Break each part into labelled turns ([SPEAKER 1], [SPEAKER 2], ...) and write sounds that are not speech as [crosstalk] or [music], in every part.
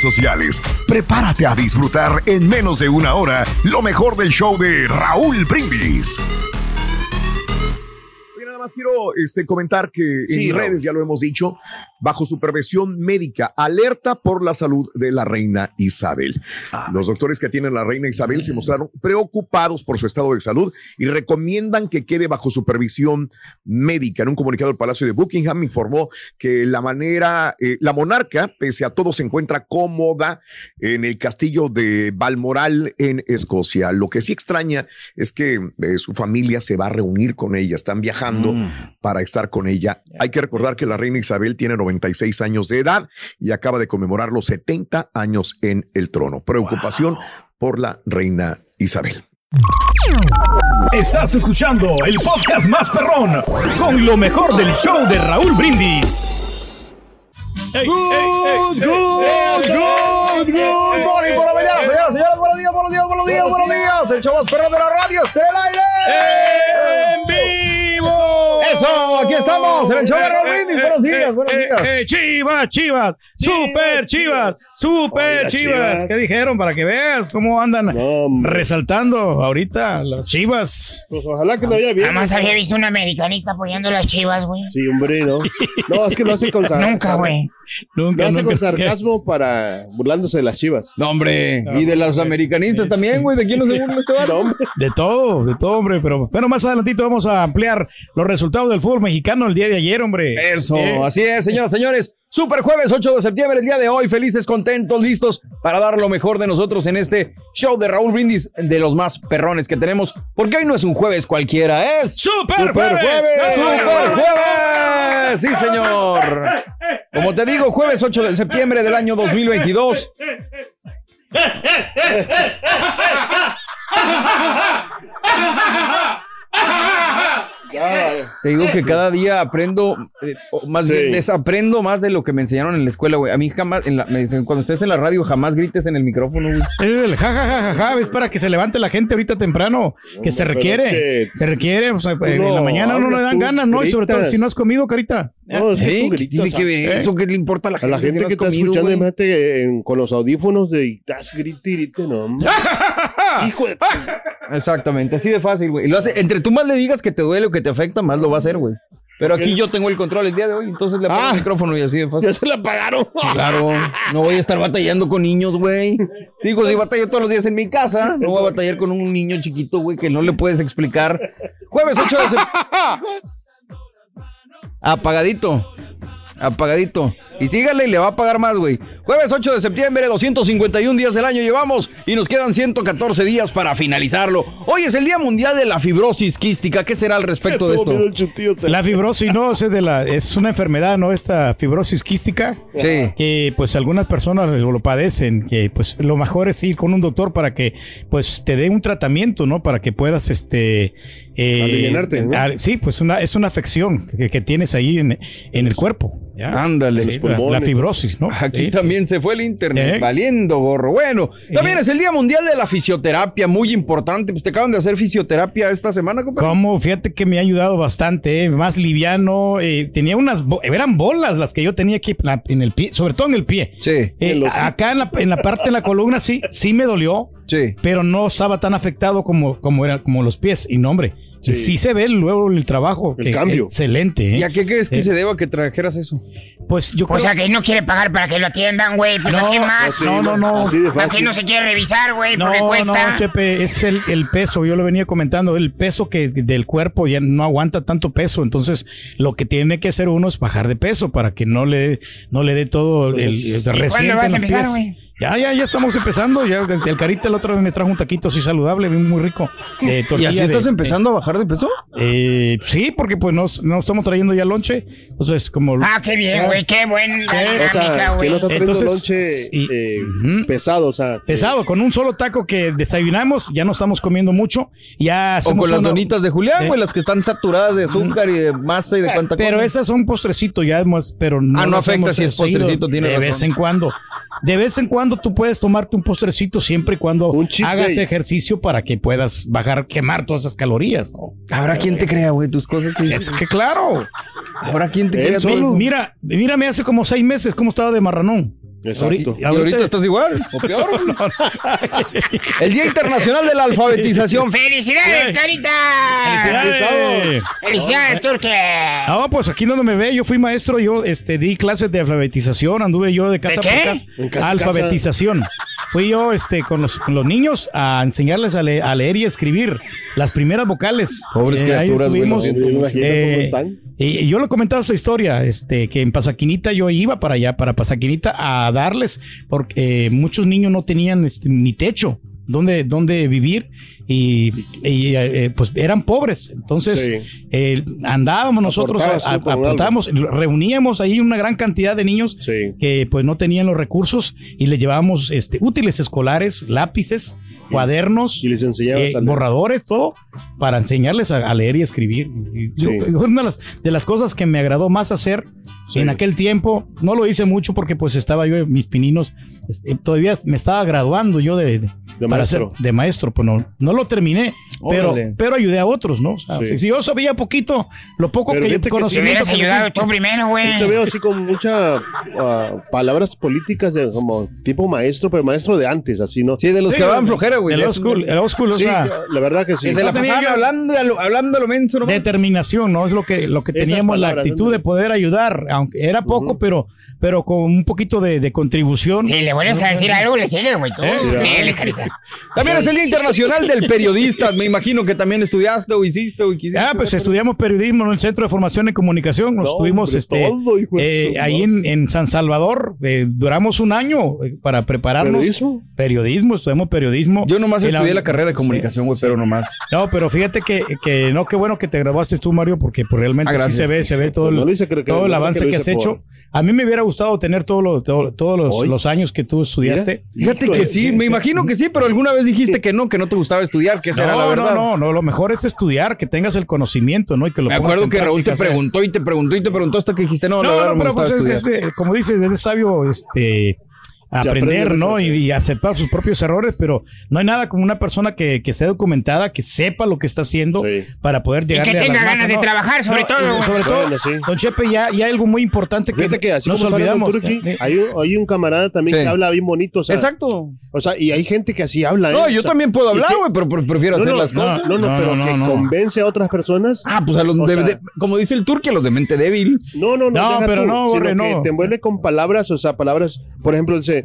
[SPEAKER 1] sociales. Prepárate a disfrutar en menos de una hora lo mejor del show de Raúl Brindis. Oye, Nada más quiero este, comentar que
[SPEAKER 2] Sí,
[SPEAKER 1] en
[SPEAKER 2] Raúl.
[SPEAKER 1] redes, ya lo hemos dicho, bajo supervisión médica, alerta por la salud de la reina Isabel. Los doctores que tienen la reina Isabel se mostraron preocupados por su estado de salud y recomiendan que quede bajo supervisión médica. En un comunicado, el Palacio de Buckingham informó que la manera, eh, la monarca, pese a todo, se encuentra cómoda en el castillo de Balmoral en Escocia. Lo que sí extraña es que eh, su familia se va a reunir con ella, están viajando para estar con ella. Hay que recordar que la reina Isabel tiene 96 años de edad y acaba de conmemorar los 70 años en el trono. Preocupación por la reina Isabel.
[SPEAKER 3] Estás escuchando el podcast más perrón con lo mejor del show de Raúl Brindis. Good, good, good, good morning por la mañana, señoras, señores, buenos días, buenos días, buenos días, buenos días. El show más perrón de la radio está en el aire. ¡En vivo! Eso, aquí estamos en el show de Raúl Brindis. Buenos días, buenos días.
[SPEAKER 2] Eh, chivas, chivas, super chivas, super chivas.
[SPEAKER 3] Chivas.
[SPEAKER 2] ¿Qué dijeron? Para que veas cómo andan resaltando ahorita las chivas.
[SPEAKER 4] Pues ojalá que no haya bien.
[SPEAKER 5] Jamás había visto un americanista apoyando las chivas, güey.
[SPEAKER 4] Sí, hombre, no. No, es que lo hace con [laughs] sarcasmo.
[SPEAKER 5] Nunca, güey.
[SPEAKER 4] Lo hace con sarcasmo para burlándose de las chivas.
[SPEAKER 6] No, hombre. Y de los americanistas también, güey. ¿De quién no se burla este?
[SPEAKER 2] De todo, de todo, hombre. Pero bueno, más adelantito vamos a ampliar los resultados del fútbol mexicano el día de ayer, hombre.
[SPEAKER 6] Eso,
[SPEAKER 2] Eh,
[SPEAKER 6] así es, señoras, señores. Super jueves 8 de septiembre, el día de hoy. Felices, contentos, listos para dar lo mejor de nosotros en este show de Raúl Brindis, de los más perrones que tenemos. Porque hoy no es un jueves cualquiera, es
[SPEAKER 2] ¡Super
[SPEAKER 6] jueves!
[SPEAKER 2] jueves!
[SPEAKER 6] ¡Super jueves! Sí, señor. Como te digo, jueves 8 de septiembre del año 2022. [laughs] Te digo que cada día aprendo, eh, o más
[SPEAKER 4] Sí.
[SPEAKER 6] bien desaprendo más de lo que me enseñaron en la escuela, güey. A mí jamás, en la- me dicen, cuando estés en la radio, jamás grites en el micrófono, güey.
[SPEAKER 2] Es el ja, ja, ja, ja, ja, es para que se levante la gente ahorita temprano, que se requiere,
[SPEAKER 6] es que
[SPEAKER 2] se requiere, o sea, en la mañana no le dan ganas, ¿no? Y sobre todo si no has comido, carita.
[SPEAKER 4] No, es que
[SPEAKER 6] ¿Eh?
[SPEAKER 4] tú
[SPEAKER 6] ¿Qué
[SPEAKER 4] gritas,
[SPEAKER 6] tiene que ver
[SPEAKER 4] ¿eh?
[SPEAKER 6] eso? ¿Qué le importa a la
[SPEAKER 4] A
[SPEAKER 6] gente?
[SPEAKER 4] la
[SPEAKER 6] si
[SPEAKER 4] gente
[SPEAKER 6] no
[SPEAKER 4] que está
[SPEAKER 6] comido,
[SPEAKER 4] escuchando, imagínate en- con los audífonos de y estás grite y grite, no. hombre. [laughs] Hijo de.
[SPEAKER 6] Exactamente, así de fácil, güey. Lo hace, entre tú más le digas que te duele o que te afecta, más lo va a hacer, güey. Pero aquí yo tengo el control el día de hoy, entonces le apago
[SPEAKER 4] Ah.
[SPEAKER 6] el micrófono y así de fácil.
[SPEAKER 4] Ya se la apagaron.
[SPEAKER 6] Claro, no voy a estar batallando con niños, güey. Digo, si batallo todos los días en mi casa, no voy a batallar con un niño chiquito, güey, que no le puedes explicar. Jueves 8 de septiembre. [laughs] Apagadito. Apagadito. Y sígale y le va a pagar más, güey. Jueves 8 de septiembre, 251 días del año llevamos y nos quedan 114 días para finalizarlo. Hoy es el Día Mundial de la Fibrosis Quística. ¿Qué será al respecto de esto?
[SPEAKER 2] La fibrosis, no, es, de la, es una enfermedad, ¿no? Esta fibrosis quística.
[SPEAKER 6] Sí.
[SPEAKER 2] Que pues algunas personas lo, lo padecen, que pues lo mejor es ir con un doctor para que pues te dé un tratamiento, ¿no? Para que puedas, este... eh, ah, sí, pues una, es una afección que, que tienes ahí en, en el cuerpo.
[SPEAKER 6] Ándale.
[SPEAKER 2] Sí, la, la fibrosis, ¿no?
[SPEAKER 6] Aquí
[SPEAKER 2] Sí,
[SPEAKER 6] también se fue el internet,
[SPEAKER 2] ¿Eh?
[SPEAKER 6] valiendo gorro. Bueno, también es el Día Mundial de la Fisioterapia, muy importante. Pues te acaban de hacer fisioterapia esta semana, compadre.
[SPEAKER 2] Como, fíjate que me ha ayudado bastante, eh, más liviano. eh, tenía unas, bo- eran bolas las que yo tenía aquí en la- en el pie, sobre todo en el pie.
[SPEAKER 6] Sí.
[SPEAKER 2] Eh,
[SPEAKER 4] En los-
[SPEAKER 2] acá en la, en la parte de la columna sí, sí me dolió,
[SPEAKER 6] Sí.
[SPEAKER 2] pero no estaba tan afectado como, como era como los pies. Y no, hombre, sí, se ve luego el trabajo.
[SPEAKER 4] El
[SPEAKER 2] que-
[SPEAKER 4] cambio.
[SPEAKER 2] Excelente. ¿eh?
[SPEAKER 6] ¿Y a qué crees que
[SPEAKER 2] Eh.
[SPEAKER 6] se deba que trajeras eso?
[SPEAKER 2] Pues yo
[SPEAKER 5] O
[SPEAKER 2] creo
[SPEAKER 5] sea, que no quiere pagar para que lo atiendan, güey. Pues
[SPEAKER 2] No,
[SPEAKER 5] ¿a qué más?
[SPEAKER 4] así,
[SPEAKER 2] no, no, no.
[SPEAKER 4] Así de
[SPEAKER 5] ¿Para qué no se quiere revisar, güey?
[SPEAKER 2] No,
[SPEAKER 5] Porque cuesta.
[SPEAKER 2] no, Chepe, es el, el peso, yo lo venía comentando, el peso que del cuerpo ya no aguanta tanto peso, entonces lo que tiene que hacer uno es bajar de peso para que no le, no le dé todo el, el
[SPEAKER 5] cuándo
[SPEAKER 2] reciente
[SPEAKER 5] vas a empezar, güey?
[SPEAKER 2] Ya, ya, ya estamos empezando, ya desde el carita el otro día me trajo un taquito así saludable, muy rico. de
[SPEAKER 6] ¿Y así
[SPEAKER 2] de-
[SPEAKER 6] estás empezando a bajar de peso?
[SPEAKER 2] eh, sí, porque pues no, no estamos trayendo ya lonche, entonces como...
[SPEAKER 5] Ah, qué bien, güey. Qué buena
[SPEAKER 4] O sea, que
[SPEAKER 5] güey.
[SPEAKER 4] no está trayendo
[SPEAKER 2] Entonces,
[SPEAKER 4] lonche eh, pesado, o sea.
[SPEAKER 2] Pesado, con un solo taco que desayunamos, ya no estamos comiendo mucho, ya
[SPEAKER 6] O con las
[SPEAKER 2] una-
[SPEAKER 6] donitas de Julián,
[SPEAKER 2] ¿Eh?
[SPEAKER 6] güey, las que están saturadas de azúcar y de masa y de cuánta
[SPEAKER 2] Pero
[SPEAKER 6] cosa.
[SPEAKER 2] esas son postrecito ya más, pero no.
[SPEAKER 6] Ah, no afecta si es postrecito, tiene
[SPEAKER 2] De
[SPEAKER 6] razón.
[SPEAKER 2] vez en cuando. De vez en cuando tú puedes tomarte un postrecito siempre y cuando hagas
[SPEAKER 4] day.
[SPEAKER 2] ejercicio para que puedas bajar, quemar todas esas calorías, ¿no?
[SPEAKER 6] Habrá quien te crea, güey, tus cosas. que-
[SPEAKER 2] Es que claro.
[SPEAKER 6] Habrá quien te
[SPEAKER 4] Él
[SPEAKER 6] crea.
[SPEAKER 4] solo.
[SPEAKER 6] todo.
[SPEAKER 2] Mira, mírame hace como seis meses cómo estaba de marranón.
[SPEAKER 4] Exacto.
[SPEAKER 6] Y ahorita estás igual, o peor. [laughs] [laughs] El Día Internacional de la Alfabetización. [laughs]
[SPEAKER 5] ¡Felicidades, Carita!
[SPEAKER 2] ¡Felicidades!
[SPEAKER 5] ¡Felicidades, Turque!
[SPEAKER 2] No, pues aquí donde me ve, yo fui maestro, yo este, di clases de alfabetización, anduve yo de casa
[SPEAKER 5] ¿De
[SPEAKER 2] por
[SPEAKER 5] qué?
[SPEAKER 2] casa.
[SPEAKER 4] En casa,
[SPEAKER 2] alfabetización. Fui yo este, con, los, con los niños a enseñarles a, le- a leer y escribir las primeras vocales.
[SPEAKER 6] Pobres
[SPEAKER 2] ahí
[SPEAKER 6] criaturas,
[SPEAKER 4] imagino
[SPEAKER 2] Eh,
[SPEAKER 4] cómo están.
[SPEAKER 2] Y y yo le he comentado esta historia, este, que en Pasaquinita yo iba para allá, para Pasaquinita, a darles, porque eh, muchos niños no tenían este, ni techo donde, donde vivir y, y, eh, pues eran pobres. Entonces
[SPEAKER 4] Sí.
[SPEAKER 2] eh, andábamos nosotros, aportábamos, reuníamos ahí una gran cantidad de niños
[SPEAKER 4] Sí.
[SPEAKER 2] que pues no tenían los recursos y les llevábamos este, útiles escolares, lápices, cuadernos,
[SPEAKER 4] Y les
[SPEAKER 2] eh, borradores, todo, para enseñarles a, a leer y escribir. Y yo-
[SPEAKER 4] Sí.
[SPEAKER 2] fue [laughs] una de las, de las cosas que me agradó más hacer
[SPEAKER 4] Sí.
[SPEAKER 2] en aquel tiempo. No lo hice mucho porque pues estaba yo, mis pininos, este, todavía me estaba graduando yo de, de, para
[SPEAKER 4] maestro.
[SPEAKER 2] ser- de maestro, pues no, no lo terminé, pero,
[SPEAKER 6] Órale.
[SPEAKER 2] pero ayudé a otros, ¿no? O sea,
[SPEAKER 4] Sí.
[SPEAKER 2] si, yo sabía poquito, lo poco
[SPEAKER 4] Pero
[SPEAKER 2] que yo
[SPEAKER 4] que
[SPEAKER 5] Te hubieras ayudado tú primero, güey.
[SPEAKER 4] Yo te veo así con muchas palabras políticas de como tipo maestro, pero maestro de antes, así, ¿no?
[SPEAKER 6] Sí, de los
[SPEAKER 2] Sí,
[SPEAKER 6] que daban flojera, güey.
[SPEAKER 2] El old school, el old school, o
[SPEAKER 4] Sí,
[SPEAKER 2] sea,
[SPEAKER 4] la verdad que sí.
[SPEAKER 6] Que se la
[SPEAKER 2] No
[SPEAKER 6] pasaban hablando, a lo- hablando lo menso, nomás.
[SPEAKER 2] determinación, ¿no? Es lo que, lo que teníamos la
[SPEAKER 4] palabras,
[SPEAKER 2] actitud
[SPEAKER 4] ándale.
[SPEAKER 2] de poder ayudar, aunque era poco, pero, pero con un poquito de, de contribución.
[SPEAKER 5] Si le vuelves a decir algo, le sigues, güey. Tú,
[SPEAKER 2] Eh, sí,
[SPEAKER 5] Carita. [laughs]
[SPEAKER 6] También es el Día Internacional del Periodista. Me imagino que también estudiaste o hiciste o quisiste.
[SPEAKER 2] Ah, pues estudiamos periodismo en el Centro de Formación en Comunicación. Nos
[SPEAKER 4] No,
[SPEAKER 2] tuvimos este,
[SPEAKER 4] todo,
[SPEAKER 2] eh, ahí en, en San Salvador. eh, duramos un año eh, para prepararnos.
[SPEAKER 4] ¿Periodismo?
[SPEAKER 2] Periodismo, estudiamos periodismo.
[SPEAKER 6] Yo nomás estudié la carrera de comunicación, güey, pero nomás.
[SPEAKER 2] No, pero fíjate que, que no, qué bueno que te grabaste tú, Mario, porque pues, realmente
[SPEAKER 6] Ah,
[SPEAKER 2] sí se ve, se ve todo el,
[SPEAKER 4] No hice, que-
[SPEAKER 2] todo el avance
[SPEAKER 4] que
[SPEAKER 2] que, has
[SPEAKER 4] por-
[SPEAKER 2] hecho. A mí me hubiera gustado tener todo lo- todo- todos los, los años que tú estudiaste.
[SPEAKER 6] Fíjate que sí, me imagino que sí, pero alguna vez dijiste que no, que no te gustaba estudiar, que esa era la
[SPEAKER 2] No,
[SPEAKER 6] verdad.
[SPEAKER 2] no, no, no, lo mejor es estudiar, que tengas el conocimiento, ¿no? Y que lo
[SPEAKER 6] Me acuerdo que Raúl te preguntó y te preguntó y te preguntó hasta que dijiste, no, la
[SPEAKER 2] No,
[SPEAKER 6] verdad
[SPEAKER 2] no,
[SPEAKER 6] no me
[SPEAKER 2] pero pues es, es de- como dices, es de sabio este aprender,
[SPEAKER 4] aprende
[SPEAKER 2] ¿no? Y, y aceptar sus propios errores, pero no hay nada como una persona que, que esté documentada, que sepa lo que está haciendo
[SPEAKER 4] Sí.
[SPEAKER 2] para poder llegar
[SPEAKER 5] que tenga ganas de trabajar, sobre todo.
[SPEAKER 2] Sobre todo,
[SPEAKER 4] Bueno, sí.
[SPEAKER 2] don Chepe, ya, ya hay algo muy importante que,
[SPEAKER 4] Fíjate que así
[SPEAKER 2] nos olvidamos. Eh,
[SPEAKER 4] hay, un, hay un camarada también
[SPEAKER 6] Sí.
[SPEAKER 4] que habla bien bonito. O sea,
[SPEAKER 6] Exacto.
[SPEAKER 4] O sea, y hay gente que así habla. ¿eh?
[SPEAKER 6] No,
[SPEAKER 4] O
[SPEAKER 6] yo
[SPEAKER 4] sea,
[SPEAKER 6] también puedo
[SPEAKER 4] y
[SPEAKER 6] hablar, güey, pero pre- prefiero
[SPEAKER 4] No,
[SPEAKER 6] hacer
[SPEAKER 4] no,
[SPEAKER 6] las cosas.
[SPEAKER 4] no, no,
[SPEAKER 2] No,
[SPEAKER 4] pero
[SPEAKER 2] no,
[SPEAKER 4] que
[SPEAKER 2] no.
[SPEAKER 4] convence a otras personas.
[SPEAKER 6] Ah, pues a los
[SPEAKER 4] O
[SPEAKER 6] de,
[SPEAKER 4] sea-
[SPEAKER 6] de- como dice el turque, a los de mente débil.
[SPEAKER 4] No, no, no.
[SPEAKER 2] No, pero no, no.
[SPEAKER 4] Te envuelve con palabras, o sea, palabras, por ejemplo, dice,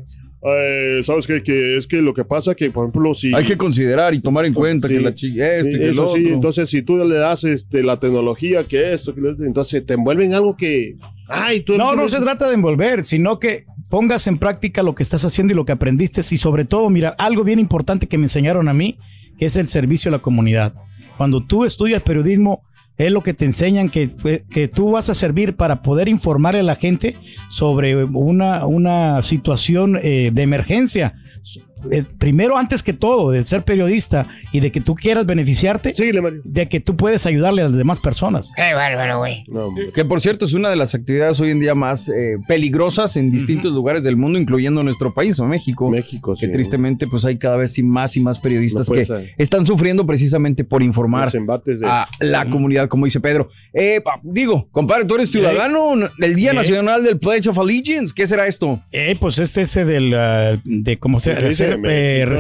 [SPEAKER 4] eh, ¿sabes qué? Que es que lo que pasa que, por ejemplo, si...
[SPEAKER 6] Hay que considerar y tomar en cuenta
[SPEAKER 4] Sí.
[SPEAKER 6] que la chica
[SPEAKER 4] Sí,
[SPEAKER 6] que
[SPEAKER 4] eso
[SPEAKER 6] lo
[SPEAKER 4] sí,
[SPEAKER 6] otro.
[SPEAKER 4] entonces si tú le das este, la tecnología que esto, que lo otro, entonces te envuelven en algo que... Ay, tú
[SPEAKER 2] No, no se trata de envolver, sino que pongas en práctica lo que estás haciendo y lo que aprendiste. Y sobre todo, mira, algo bien importante que me enseñaron a mí, que es el servicio a la comunidad. Cuando tú estudias periodismo, es lo que te enseñan que, que tú vas a servir para poder informarle a la gente sobre una, una situación eh, de emergencia. Eh, primero, antes que todo, de ser periodista y de que tú quieras beneficiarte, de que tú puedes ayudarle a las demás personas.
[SPEAKER 5] Qué bárbaro, güey.
[SPEAKER 6] Que por cierto es una de las actividades hoy en día más eh, peligrosas en distintos lugares del mundo, incluyendo nuestro país, o México.
[SPEAKER 4] México,
[SPEAKER 6] Que tristemente pues hay cada vez sí más y más periodistas
[SPEAKER 4] No
[SPEAKER 6] que
[SPEAKER 4] ser.
[SPEAKER 6] están sufriendo precisamente por informar
[SPEAKER 4] Los embates de-
[SPEAKER 6] a la comunidad, como dice Pedro. Eh, pa- digo, compadre, tú eres ciudadano del Día
[SPEAKER 2] Eh.
[SPEAKER 6] Nacional del Pledge of Allegiance. ¿Qué será esto?
[SPEAKER 2] Eh, pues este ese del ah, de cómo se
[SPEAKER 6] ¿Qué dice?
[SPEAKER 2] Hacer,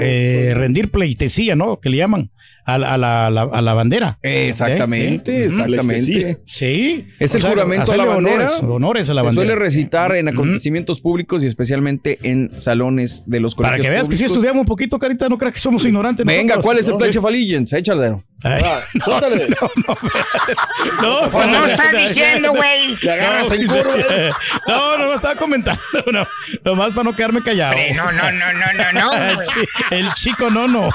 [SPEAKER 2] eh, eh, rendir pleitesía, ¿no? Que le llaman a, la- a la, a la- a la bandera.
[SPEAKER 6] Exactamente.
[SPEAKER 2] Sí.
[SPEAKER 6] exactamente.
[SPEAKER 2] Sí.
[SPEAKER 6] Es
[SPEAKER 2] O
[SPEAKER 6] el
[SPEAKER 2] sea,
[SPEAKER 6] juramento a la bandera.
[SPEAKER 2] Honores, honores a la
[SPEAKER 6] Se
[SPEAKER 2] bandera.
[SPEAKER 6] suele recitar en acontecimientos públicos y especialmente en salones de los colegios
[SPEAKER 2] Para que veas que si estudiamos un poquito, Carita, no creas que somos ignorantes.
[SPEAKER 6] Venga,
[SPEAKER 2] nosotros.
[SPEAKER 6] ¿cuál es el
[SPEAKER 2] No,
[SPEAKER 6] Pledge of Allegiance? Échale.
[SPEAKER 2] Ay, [laughs]
[SPEAKER 4] Suéltale.
[SPEAKER 2] No,
[SPEAKER 5] Pues no [laughs] estás diciendo, güey.
[SPEAKER 4] Te agarras en curva.
[SPEAKER 2] No, no, no estaba comentando. No, nomás para no quedarme callado.
[SPEAKER 5] No, no, no, no, no, no. [laughs]
[SPEAKER 2] El chico no, no.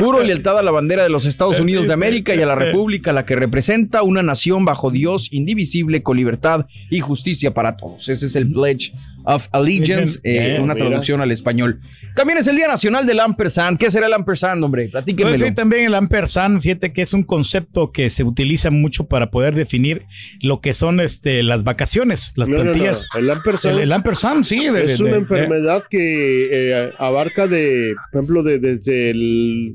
[SPEAKER 6] Juro lealtad a la bandera de los Estados
[SPEAKER 2] Sí,
[SPEAKER 6] Unidos de
[SPEAKER 2] sí,
[SPEAKER 6] América y a la
[SPEAKER 2] sí.
[SPEAKER 6] República, la que representa una nación bajo Dios, indivisible, con libertad y justicia para todos. Ese es el Pledge of Allegiance, eh, una
[SPEAKER 2] mira.
[SPEAKER 6] traducción al español. También es el Día Nacional del Ampersand. ¿Qué será el Ampersand, hombre? Platíquenmelo.
[SPEAKER 2] Pues sí, también el ampersand, fíjate que es un concepto que se utiliza mucho para poder definir lo que son este, las vacaciones, las
[SPEAKER 4] No, no, no.
[SPEAKER 2] plantillas.
[SPEAKER 4] El ampersand.
[SPEAKER 2] El, el ampersand, sí. de-
[SPEAKER 4] es
[SPEAKER 2] de-
[SPEAKER 4] una
[SPEAKER 2] de-
[SPEAKER 4] enfermedad que eh, abarca de, por ejemplo, de, desde el,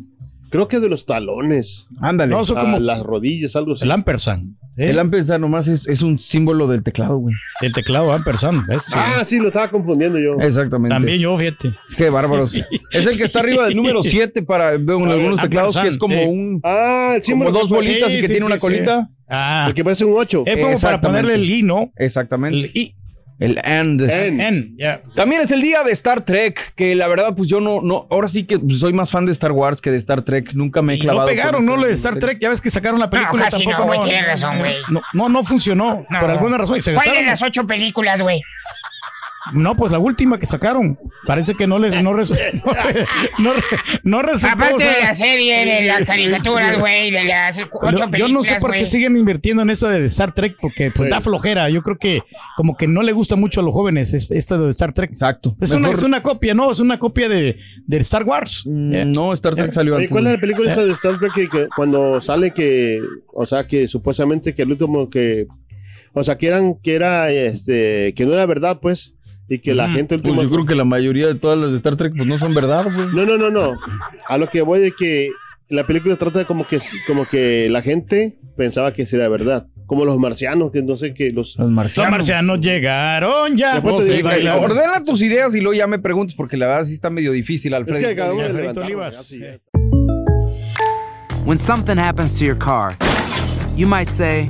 [SPEAKER 4] creo que de los talones.
[SPEAKER 6] Ándale.
[SPEAKER 2] No, son
[SPEAKER 4] a
[SPEAKER 2] como-
[SPEAKER 4] las rodillas, algo así.
[SPEAKER 2] El ampersand. ¿Sí?
[SPEAKER 6] El Ampersand nomás es, es un símbolo del teclado, güey.
[SPEAKER 2] El teclado ampersand. ¿ves? Sí.
[SPEAKER 4] Ah, sí, lo estaba confundiendo yo.
[SPEAKER 6] Exactamente.
[SPEAKER 2] También yo, fíjate.
[SPEAKER 6] Qué bárbaros. [laughs] es el que está arriba del número 7 para veo en algunos teclados que es como
[SPEAKER 2] sí.
[SPEAKER 6] un
[SPEAKER 4] Ah, el
[SPEAKER 6] como dos bolitas y que
[SPEAKER 2] sí,
[SPEAKER 6] tiene una colita.
[SPEAKER 2] Ah,
[SPEAKER 4] El que parece un 8.
[SPEAKER 2] es como para ponerle el i, ¿no?
[SPEAKER 6] Exactamente.
[SPEAKER 2] El i.
[SPEAKER 6] El and. También es el día de Star Trek, que la verdad, pues yo no, no, ahora sí que pues, soy más fan de Star Wars que de Star Trek. Nunca me he
[SPEAKER 2] Y
[SPEAKER 6] clavado.
[SPEAKER 2] no pegaron, ¿no? Lo de. Star Trek, ya ves que sacaron la película.
[SPEAKER 5] casi
[SPEAKER 2] tampoco
[SPEAKER 5] no, güey, tienes razón, güey.
[SPEAKER 2] No, no, no funcionó.
[SPEAKER 5] No.
[SPEAKER 2] Por alguna razón. Y se
[SPEAKER 5] ¿Cuál de las ocho películas, güey?
[SPEAKER 2] No, pues la última que sacaron. Parece que no les no, res- [laughs] no, re- no, re- no resultó.
[SPEAKER 5] Aparte
[SPEAKER 2] o sea,
[SPEAKER 5] de la serie, de las caricaturas, güey, de las ocho
[SPEAKER 2] yo,
[SPEAKER 5] películas,
[SPEAKER 2] yo no sé por qué siguen invirtiendo en eso de Star Trek, porque pues da flojera. Yo creo que como que no le gusta mucho a los jóvenes es- esto de Star Trek.
[SPEAKER 6] Exacto.
[SPEAKER 2] Es una, es una copia, ¿no? Es una copia de, de Star Wars.
[SPEAKER 6] Mm,
[SPEAKER 2] Eh,
[SPEAKER 6] No, Star Trek salió
[SPEAKER 4] Oye,
[SPEAKER 6] antes.
[SPEAKER 4] ¿Cuál es la película esa de Star Trek que, que cuando sale que, o sea, que supuestamente que el último que, o sea, que eran, que era, este, que no era verdad, pues, y que la gente
[SPEAKER 6] Pues
[SPEAKER 4] último.
[SPEAKER 6] yo creo que la mayoría de todas las de Star Trek pues no son verdad, güey.
[SPEAKER 4] No, no, no, no. A lo que voy de que la película trata de como que, como que la gente pensaba que era verdad. Como los marcianos, que no sé qué, los...
[SPEAKER 6] Los
[SPEAKER 2] Los
[SPEAKER 6] marcianos.
[SPEAKER 2] marcianos llegaron ya.
[SPEAKER 6] No
[SPEAKER 4] digo,
[SPEAKER 6] güey,
[SPEAKER 4] la-
[SPEAKER 6] ordena tus ideas y luego ya me preguntas porque la verdad sí está medio difícil,
[SPEAKER 4] Es
[SPEAKER 6] Alfredo.
[SPEAKER 4] que acabamos de levantar.
[SPEAKER 7] When something happens to your car, you might say,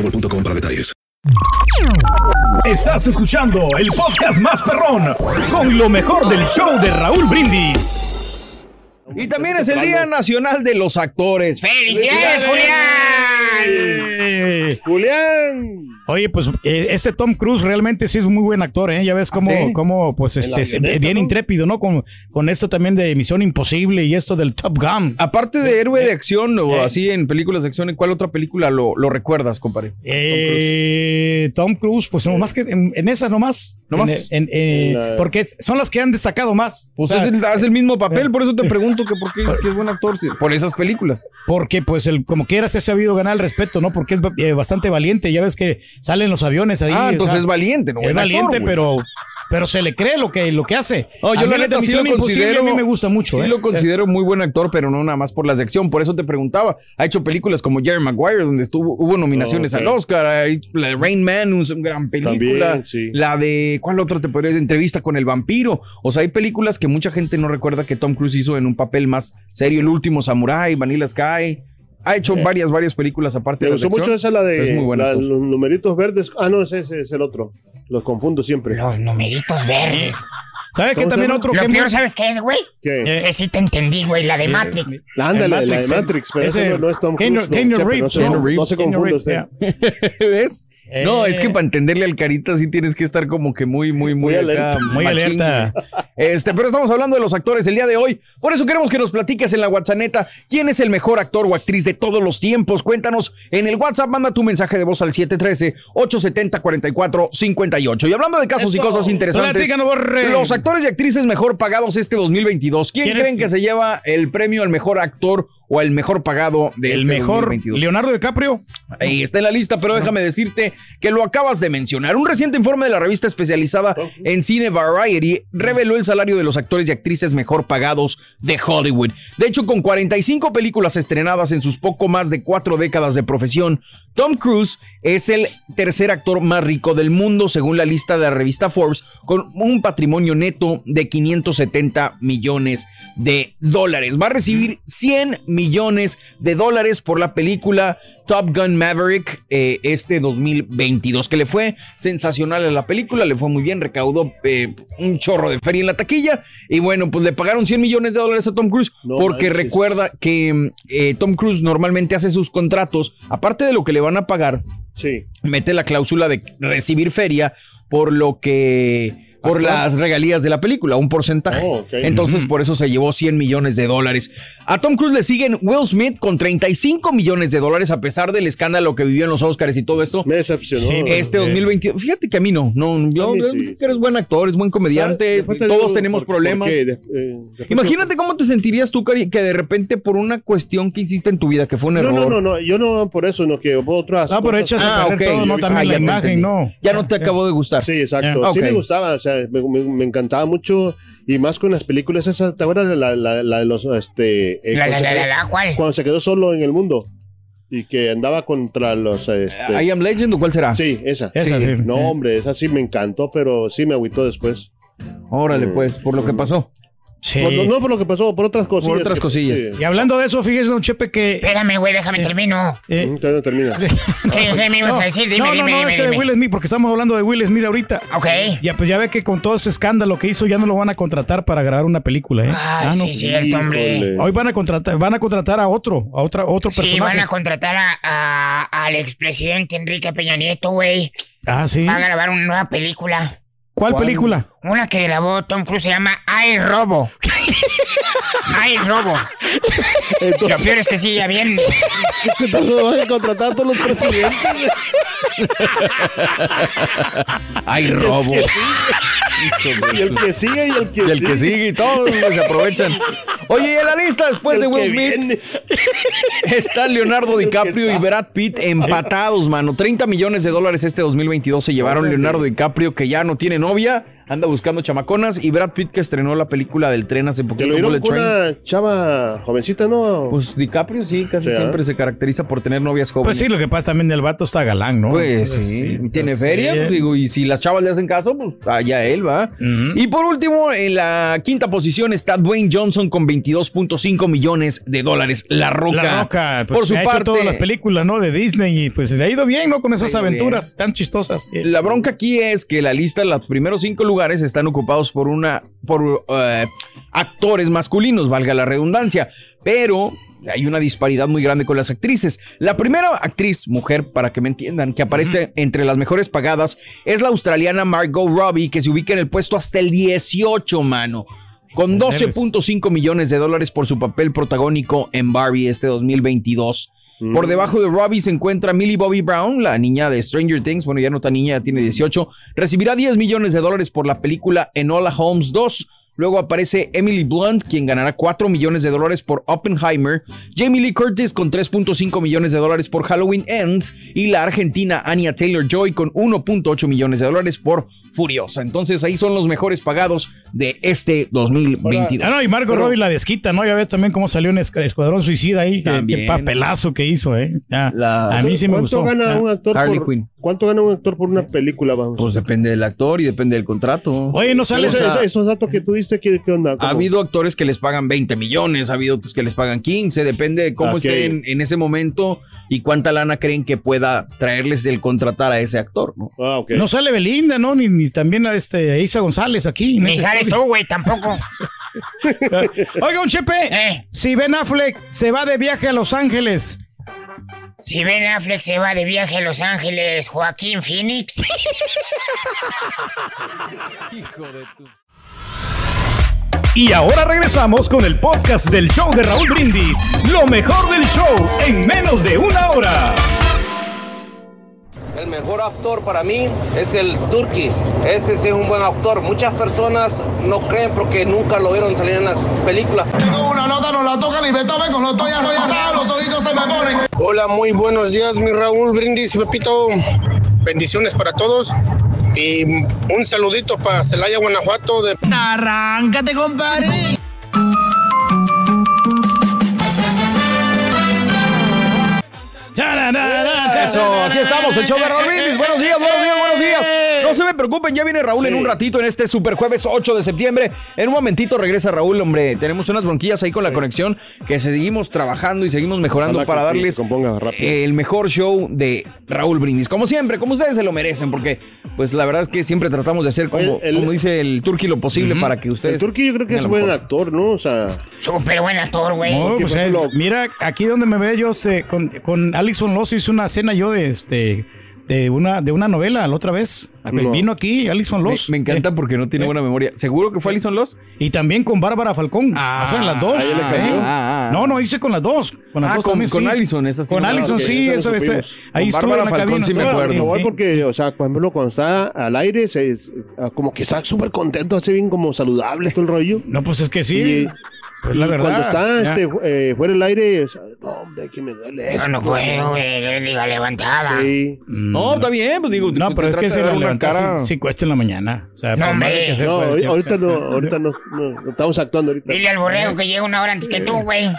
[SPEAKER 8] boostmobile.com para detalles.
[SPEAKER 3] Estás escuchando el podcast más perrón con lo mejor del show de Raúl Brindis.
[SPEAKER 6] Y también es el Día Nacional de los Actores.
[SPEAKER 5] ¡Felicidades, Julián!
[SPEAKER 2] Eh,
[SPEAKER 4] Julián.
[SPEAKER 2] Oye, pues eh, este Tom Cruise realmente sí es un muy buen actor, ¿eh? Ya ves cómo,
[SPEAKER 6] ¿sí?
[SPEAKER 2] cómo pues este,
[SPEAKER 4] avioneta,
[SPEAKER 2] bien
[SPEAKER 4] ¿no?
[SPEAKER 2] intrépido, ¿no? Con, con esto también de Misión Imposible y esto del Top Gun.
[SPEAKER 6] Aparte de héroe de acción o
[SPEAKER 2] Eh.
[SPEAKER 6] así en películas de acción, ¿en cuál otra película lo, lo recuerdas, compadre?
[SPEAKER 2] Eh, Tom Cruise, pues nomás que en, en esa nomás.
[SPEAKER 6] ¿Nomás?
[SPEAKER 2] En- en- eh,
[SPEAKER 4] la-
[SPEAKER 2] porque son las que han destacado más.
[SPEAKER 6] Pues
[SPEAKER 2] O sea,
[SPEAKER 6] el- hace el mismo papel, por eso te pregunto que por qué es que es buen actor, por esas películas.
[SPEAKER 2] Porque, pues, el, como quiera se ha sabido ganar el respeto, ¿no? Porque es eh, bastante valiente. Ya ves que salen los aviones ahí.
[SPEAKER 6] ah,
[SPEAKER 2] o
[SPEAKER 6] entonces
[SPEAKER 2] sea,
[SPEAKER 6] es valiente, ¿no?
[SPEAKER 2] Es
[SPEAKER 6] actor,
[SPEAKER 2] valiente, pero, pero se le cree lo que, lo que hace.
[SPEAKER 6] No, yo
[SPEAKER 2] A mí
[SPEAKER 6] la neta sí lo considero.
[SPEAKER 2] A mí me gusta mucho.
[SPEAKER 6] Sí
[SPEAKER 2] ¿eh?
[SPEAKER 6] lo considero muy buen actor, pero no nada más por las de acción. Por eso te preguntaba. Ha hecho películas como Jerry Maguire, donde estuvo, hubo nominaciones
[SPEAKER 4] Ok.
[SPEAKER 6] al Oscar. Hay La de Rain Man, una gran película.
[SPEAKER 4] También, sí.
[SPEAKER 6] La de, ¿cuál otra te podría decir? Entrevista con el vampiro. O sea, hay películas que mucha gente no recuerda que Tom Cruise hizo en un papel más serio. El último Samurai, Vanilla Sky. Ha hecho varias, varias películas aparte
[SPEAKER 4] Me
[SPEAKER 6] de de
[SPEAKER 4] gustó mucho esa, la de
[SPEAKER 6] Es muy buena.
[SPEAKER 4] la-
[SPEAKER 6] actor.
[SPEAKER 4] los numeritos verdes. Ah, no, ese, ese es el otro. Los confundo siempre.
[SPEAKER 5] Los numeritos verdes.
[SPEAKER 2] ¿Sabes qué
[SPEAKER 4] ¿Cómo se
[SPEAKER 2] también otro
[SPEAKER 5] Lo
[SPEAKER 2] que
[SPEAKER 5] peor, ¿sabes qué es, güey?
[SPEAKER 4] ¿Qué?
[SPEAKER 5] Que sí te entendí, güey, la de Matrix.
[SPEAKER 4] La ándale, la de
[SPEAKER 2] Matrix,
[SPEAKER 4] pero
[SPEAKER 2] ese-
[SPEAKER 4] no, no es Tom Cruise. no, se,
[SPEAKER 2] ¿no?
[SPEAKER 4] no se
[SPEAKER 2] Keanu
[SPEAKER 4] confunda usted.
[SPEAKER 2] yeah. [laughs]
[SPEAKER 6] ¿Ves? No, es que
[SPEAKER 2] Eh.
[SPEAKER 6] para entenderle al carita sí tienes que estar como que muy, muy, muy,
[SPEAKER 4] Muy
[SPEAKER 6] acá,
[SPEAKER 4] alerta.
[SPEAKER 2] Muy alerta. [laughs]
[SPEAKER 6] Este, pero estamos hablando de los actores el día de hoy. Por eso queremos que nos platiques en la WhatsApp quién es el mejor actor o actriz de todos los tiempos. Cuéntanos en el WhatsApp, manda tu mensaje de voz al 713-870-4458. Y hablando de casos y cosas interesantes, los actores y actrices mejor pagados este 2022. ¿Quién
[SPEAKER 2] ¿Quién es?
[SPEAKER 6] creen que se lleva el premio al mejor actor o al mejor pagado de
[SPEAKER 2] El
[SPEAKER 6] este
[SPEAKER 2] mejor
[SPEAKER 6] 2022?
[SPEAKER 2] Leonardo DiCaprio.
[SPEAKER 6] Ahí está en la lista, pero déjame decirte que lo acabas de mencionar. Un reciente informe de la revista especializada en cine Variety reveló el salario de los actores y actrices mejor pagados de Hollywood. De hecho, con 45 películas estrenadas en sus poco más de cuatro décadas de profesión, Tom Cruise es el tercer actor más rico del mundo, según la lista de la revista Forbes, con un patrimonio neto de 570 millones de dólares. Va a recibir 100 millones de dólares por la película Top Gun Maverick eh, este 2022, que le fue sensacional a la película, le fue muy bien, recaudó eh, un chorro de feria la taquilla y bueno, pues le pagaron 100 millones de dólares a Tom Cruise
[SPEAKER 4] No
[SPEAKER 6] porque
[SPEAKER 4] manches.
[SPEAKER 6] recuerda que eh, Tom Cruise normalmente hace sus contratos, aparte de lo que le van a pagar,
[SPEAKER 4] Sí.
[SPEAKER 6] mete la cláusula de recibir feria por lo que por las regalías de la película, un porcentaje.
[SPEAKER 4] Oh.
[SPEAKER 6] Entonces, por eso se llevó 100 millones de dólares. A Tom Cruise le siguen Will Smith con 35 millones de dólares, a pesar del escándalo que vivió en los Oscars y todo esto.
[SPEAKER 4] Me decepcionó.
[SPEAKER 2] Sí,
[SPEAKER 6] Este 2022, fíjate que a mí no, no, yo
[SPEAKER 4] A mí sí,
[SPEAKER 6] creo que
[SPEAKER 4] sí.
[SPEAKER 6] eres buen actor, es buen comediante, todos
[SPEAKER 4] digo
[SPEAKER 6] tenemos problemas.
[SPEAKER 4] de- eh,
[SPEAKER 6] Imagínate cómo te sentirías tú, Cari, que de repente por una cuestión que hiciste en tu vida, que fue un
[SPEAKER 4] No,
[SPEAKER 6] error.
[SPEAKER 4] no, no, no, yo no por eso, no que por otras
[SPEAKER 2] Ah, pero echas
[SPEAKER 6] Ah,
[SPEAKER 2] perder
[SPEAKER 6] ok.
[SPEAKER 2] todo, no
[SPEAKER 6] Ah,
[SPEAKER 2] también
[SPEAKER 6] ya
[SPEAKER 2] la imagen,
[SPEAKER 6] entendí.
[SPEAKER 2] no.
[SPEAKER 6] Ya no te acabó de gustar.
[SPEAKER 4] Sí, exacto.
[SPEAKER 6] Ya.
[SPEAKER 4] Sí me gustaba, o sea, me, me- me encantaba mucho y más con las películas esas, ¿te acuerdas de la, la, la de los, este... eh,
[SPEAKER 5] La,
[SPEAKER 4] cuando
[SPEAKER 5] la,
[SPEAKER 4] se
[SPEAKER 5] la,
[SPEAKER 4] quedó-
[SPEAKER 5] la, la, ¿cuál?
[SPEAKER 4] Cuando se quedó solo en el mundo y que andaba contra los, este...
[SPEAKER 6] ¿I am Legend o cuál será?
[SPEAKER 4] Sí, esa.
[SPEAKER 2] Esa,
[SPEAKER 4] Sí.
[SPEAKER 2] sí,
[SPEAKER 4] No, hombre, esa sí me encantó, pero sí me agüitó después.
[SPEAKER 6] Órale,
[SPEAKER 4] Mm.
[SPEAKER 6] pues, por lo que pasó.
[SPEAKER 2] Sí.
[SPEAKER 4] Por- no por lo que pasó, por otras cosillas.
[SPEAKER 6] otras
[SPEAKER 4] que-
[SPEAKER 6] cosillas.
[SPEAKER 4] sí.
[SPEAKER 2] Y hablando de eso, fíjese, don Chepe, que.
[SPEAKER 5] Espérame, güey, déjame termino.
[SPEAKER 2] eh,
[SPEAKER 4] Mm, no termina. [laughs]
[SPEAKER 5] ¿Qué, qué me ibas a decir? Dime,
[SPEAKER 2] no, no,
[SPEAKER 5] dime,
[SPEAKER 2] no,
[SPEAKER 5] dime,
[SPEAKER 2] es que de. Will Smith, porque estamos hablando de Will Smith ahorita.
[SPEAKER 5] Ok.
[SPEAKER 2] Ya, pues ya ve que con todo ese escándalo que hizo, ya no lo van a contratar para grabar una película, ¿eh?
[SPEAKER 5] Ay,
[SPEAKER 2] Ah, no.
[SPEAKER 5] sí, cierto, hombre.
[SPEAKER 4] Híjole.
[SPEAKER 2] Hoy van a contratar, van a contratar a otro, a otra, otro
[SPEAKER 5] Sí,
[SPEAKER 2] personaje.
[SPEAKER 5] van a contratar a, a- al expresidente Enrique Peña Nieto, güey.
[SPEAKER 2] Ah, sí.
[SPEAKER 5] Va a grabar una nueva película.
[SPEAKER 2] ¿Cuál, película?
[SPEAKER 5] Una que grabó Tom Cruise se llama Ay Robo. [laughs] Ay Robo. Lo
[SPEAKER 4] Entonces,
[SPEAKER 5] peor es que ya bien.
[SPEAKER 4] entonces van a contratar a todos los presidentes.
[SPEAKER 6] Ay, robo.
[SPEAKER 4] y el que sigue y el que
[SPEAKER 6] Y el que sigue y todos se aprovechan. Oye, y en la lista después
[SPEAKER 4] El
[SPEAKER 6] de Will Smith
[SPEAKER 4] viene. [laughs]
[SPEAKER 6] está Leonardo [laughs] DiCaprio y Brad Pitt empatados, mano. 30 millones de dólares este 2022 se llevaron Leonardo DiCaprio, que ya no tiene novia, anda buscando chamaconas, y Brad Pitt, que estrenó la película del tren hace
[SPEAKER 4] Que
[SPEAKER 6] poquito,
[SPEAKER 4] lo vieron con una chava jovencita, ¿no?
[SPEAKER 6] Pues DiCaprio sí, casi
[SPEAKER 4] Sí, ¿ah?
[SPEAKER 6] siempre se caracteriza por tener novias jóvenes.
[SPEAKER 2] Pues sí, lo que pasa también el vato está galán, ¿no?
[SPEAKER 6] Pues
[SPEAKER 2] Entonces,
[SPEAKER 6] sí, tiene
[SPEAKER 2] pues,
[SPEAKER 6] feria,
[SPEAKER 2] sí.
[SPEAKER 6] pues, digo, y si las chavas le hacen caso, pues allá él va. Y por último, en la quinta posición está Dwayne Johnson con 22.5 millones de dólares. La Roca.
[SPEAKER 2] La Roca, pues
[SPEAKER 6] por su
[SPEAKER 2] ha hecho
[SPEAKER 6] parte,
[SPEAKER 2] todas las películas, ¿no? De Disney y pues le ha ido bien, ¿no? Con esas aventuras tan chistosas.
[SPEAKER 6] la bronca aquí es que la lista, los primeros cinco lugares están ocupados por una, por eh, actores masculinos, valga la redundancia, pero hay una disparidad muy grande con las actrices. La primera actriz, mujer, para que me entiendan, que aparece entre las mejores pagadas es la australiana Margot Robbie, que se ubica en el puesto hasta el 18, mano. Con 12.5 millones de dólares por su papel protagónico en Barbie este 2022. Por debajo de Robbie se encuentra Millie Bobby Brown, la niña de Stranger Things. Bueno, ya no tan niña, ya tiene 18. Recibirá 10 millones de dólares por la película Enola Holmes 2. Luego aparece Emily Blunt, quien ganará 4 millones de dólares por Oppenheimer. Jamie Lee Curtis con 3.5 millones de dólares por Halloween Ends. Y la argentina Anya Taylor Joy con 1.8 millones de dólares por Furiosa. Entonces ahí son los mejores pagados de este 2022.
[SPEAKER 2] Ah, no, y Margot Robbie la desquita, ¿no? Ya ves también cómo salió en Esca- Escuadrón Suicida ahí. Qué papelazo que hizo, ¿eh? Ya, a mí sí me
[SPEAKER 4] ¿Cuánto
[SPEAKER 2] gustó.
[SPEAKER 4] gana
[SPEAKER 2] Ah.
[SPEAKER 4] un actor
[SPEAKER 6] Harley
[SPEAKER 4] por,
[SPEAKER 6] Quinn.
[SPEAKER 4] ¿Cuánto gana un actor por una película? Vamos.
[SPEAKER 6] Pues depende del actor y depende del contrato.
[SPEAKER 2] Oye, no sale
[SPEAKER 4] Esos- datos que tú diste, ¿qué, qué onda?
[SPEAKER 6] Ha
[SPEAKER 4] ¿Cómo?
[SPEAKER 6] habido actores que les pagan 20 millones, ha habido otros que les pagan 15, depende de cómo estén en ese momento y cuánta lana creen que pueda traerles el contratar a ese actor, ¿no?
[SPEAKER 4] Ah, ok.
[SPEAKER 2] No sale Belinda, ¿no? Ni, ni también a este Isa González aquí.
[SPEAKER 5] Ni sales tú, güey, tampoco. [laughs]
[SPEAKER 2] Oiga, un Chepe.
[SPEAKER 5] Eh.
[SPEAKER 2] Si Ben Affleck se va de viaje a Los Ángeles,
[SPEAKER 5] Si Ben Affleck se va de viaje a Los Ángeles, Joaquín Phoenix. [laughs]
[SPEAKER 3] Y ahora regresamos con el podcast del show de Raúl Brindis. Lo mejor del show en menos de una hora.
[SPEAKER 9] El mejor actor para mí es el Turkey. Ese sí es un buen actor. Muchas personas no creen porque nunca lo vieron salir en las películas.
[SPEAKER 10] Tengo una nota, no la tocan y Beethoven con los estoy arrollado, los ojitos se me ponen. Hola, muy buenos días, mi Raúl Brindis y Pepito. Bendiciones para todos. Y un saludito para Celaya, Guanajuato. De... Arráncate, compadre.
[SPEAKER 6] Eso, aquí estamos, el show de Brindis. Buenos días, buenos días, buenos días. No se me preocupen, ya viene Raúl en un ratito en este super jueves 8 de septiembre. En un momentito regresa Raúl, hombre. Tenemos unas bronquillas ahí con la conexión que seguimos trabajando y seguimos mejorando para darles el mejor show de Raúl Brindis. Como siempre, como ustedes se lo merecen, porque pues la verdad es que siempre tratamos de hacer como,
[SPEAKER 4] Oye, el-
[SPEAKER 6] como dice el Turqui lo posible para que ustedes.
[SPEAKER 4] El Turkey yo creo que es buen
[SPEAKER 6] mejor.
[SPEAKER 4] actor, ¿no? O sea,
[SPEAKER 5] Súper buen actor, güey.
[SPEAKER 2] No, pues, eh, mira, aquí donde me ve yo este, con, con Alison Loss hice una cena yo de este de una de una novela la otra vez.
[SPEAKER 4] No.
[SPEAKER 2] Vino aquí Alison Loss.
[SPEAKER 6] me encanta
[SPEAKER 2] Eh,
[SPEAKER 6] porque no tiene
[SPEAKER 2] eh.
[SPEAKER 6] buena memoria. ¿Seguro que fue Alison Loss?
[SPEAKER 2] Y también con Bárbara Falcón. o sea, en las dos.
[SPEAKER 4] ahí le
[SPEAKER 2] Eh.
[SPEAKER 4] cambió.
[SPEAKER 6] Ah, ah, ah.
[SPEAKER 2] No, no, hice con las dos. Con las
[SPEAKER 6] Ah,
[SPEAKER 2] dos
[SPEAKER 6] con,
[SPEAKER 2] también,
[SPEAKER 6] con
[SPEAKER 2] sí.
[SPEAKER 6] Allison, esa sí
[SPEAKER 2] Con
[SPEAKER 6] no acuerdo.
[SPEAKER 2] sí, eso. Ahí
[SPEAKER 6] Con
[SPEAKER 2] estuvo en la
[SPEAKER 6] Falcón
[SPEAKER 2] cabina.
[SPEAKER 6] sí me acuerdo.
[SPEAKER 4] Igual
[SPEAKER 2] sí.
[SPEAKER 4] porque, o sea, por ejemplo, cuando está al aire, se, ah, como que está súper contento, hace bien como saludable todo el rollo.
[SPEAKER 2] No, pues es que sí.
[SPEAKER 4] Y-
[SPEAKER 2] pues la
[SPEAKER 4] y
[SPEAKER 2] verdad.
[SPEAKER 4] cuando está este, eh, fuera del aire, o sea, no, hombre, que me duele
[SPEAKER 5] No,
[SPEAKER 4] esto.
[SPEAKER 5] no puedo, güey. levantada.
[SPEAKER 4] Sí.
[SPEAKER 6] No, está bien, pues digo,
[SPEAKER 2] No, pero es que si la sí, sí cuesta en la mañana. O sea,
[SPEAKER 5] No,
[SPEAKER 2] que
[SPEAKER 4] No, ahorita, no, [laughs] ahorita no, no, no estamos actuando ahorita.
[SPEAKER 5] Dile al borrego que llega una hora antes que tú, güey.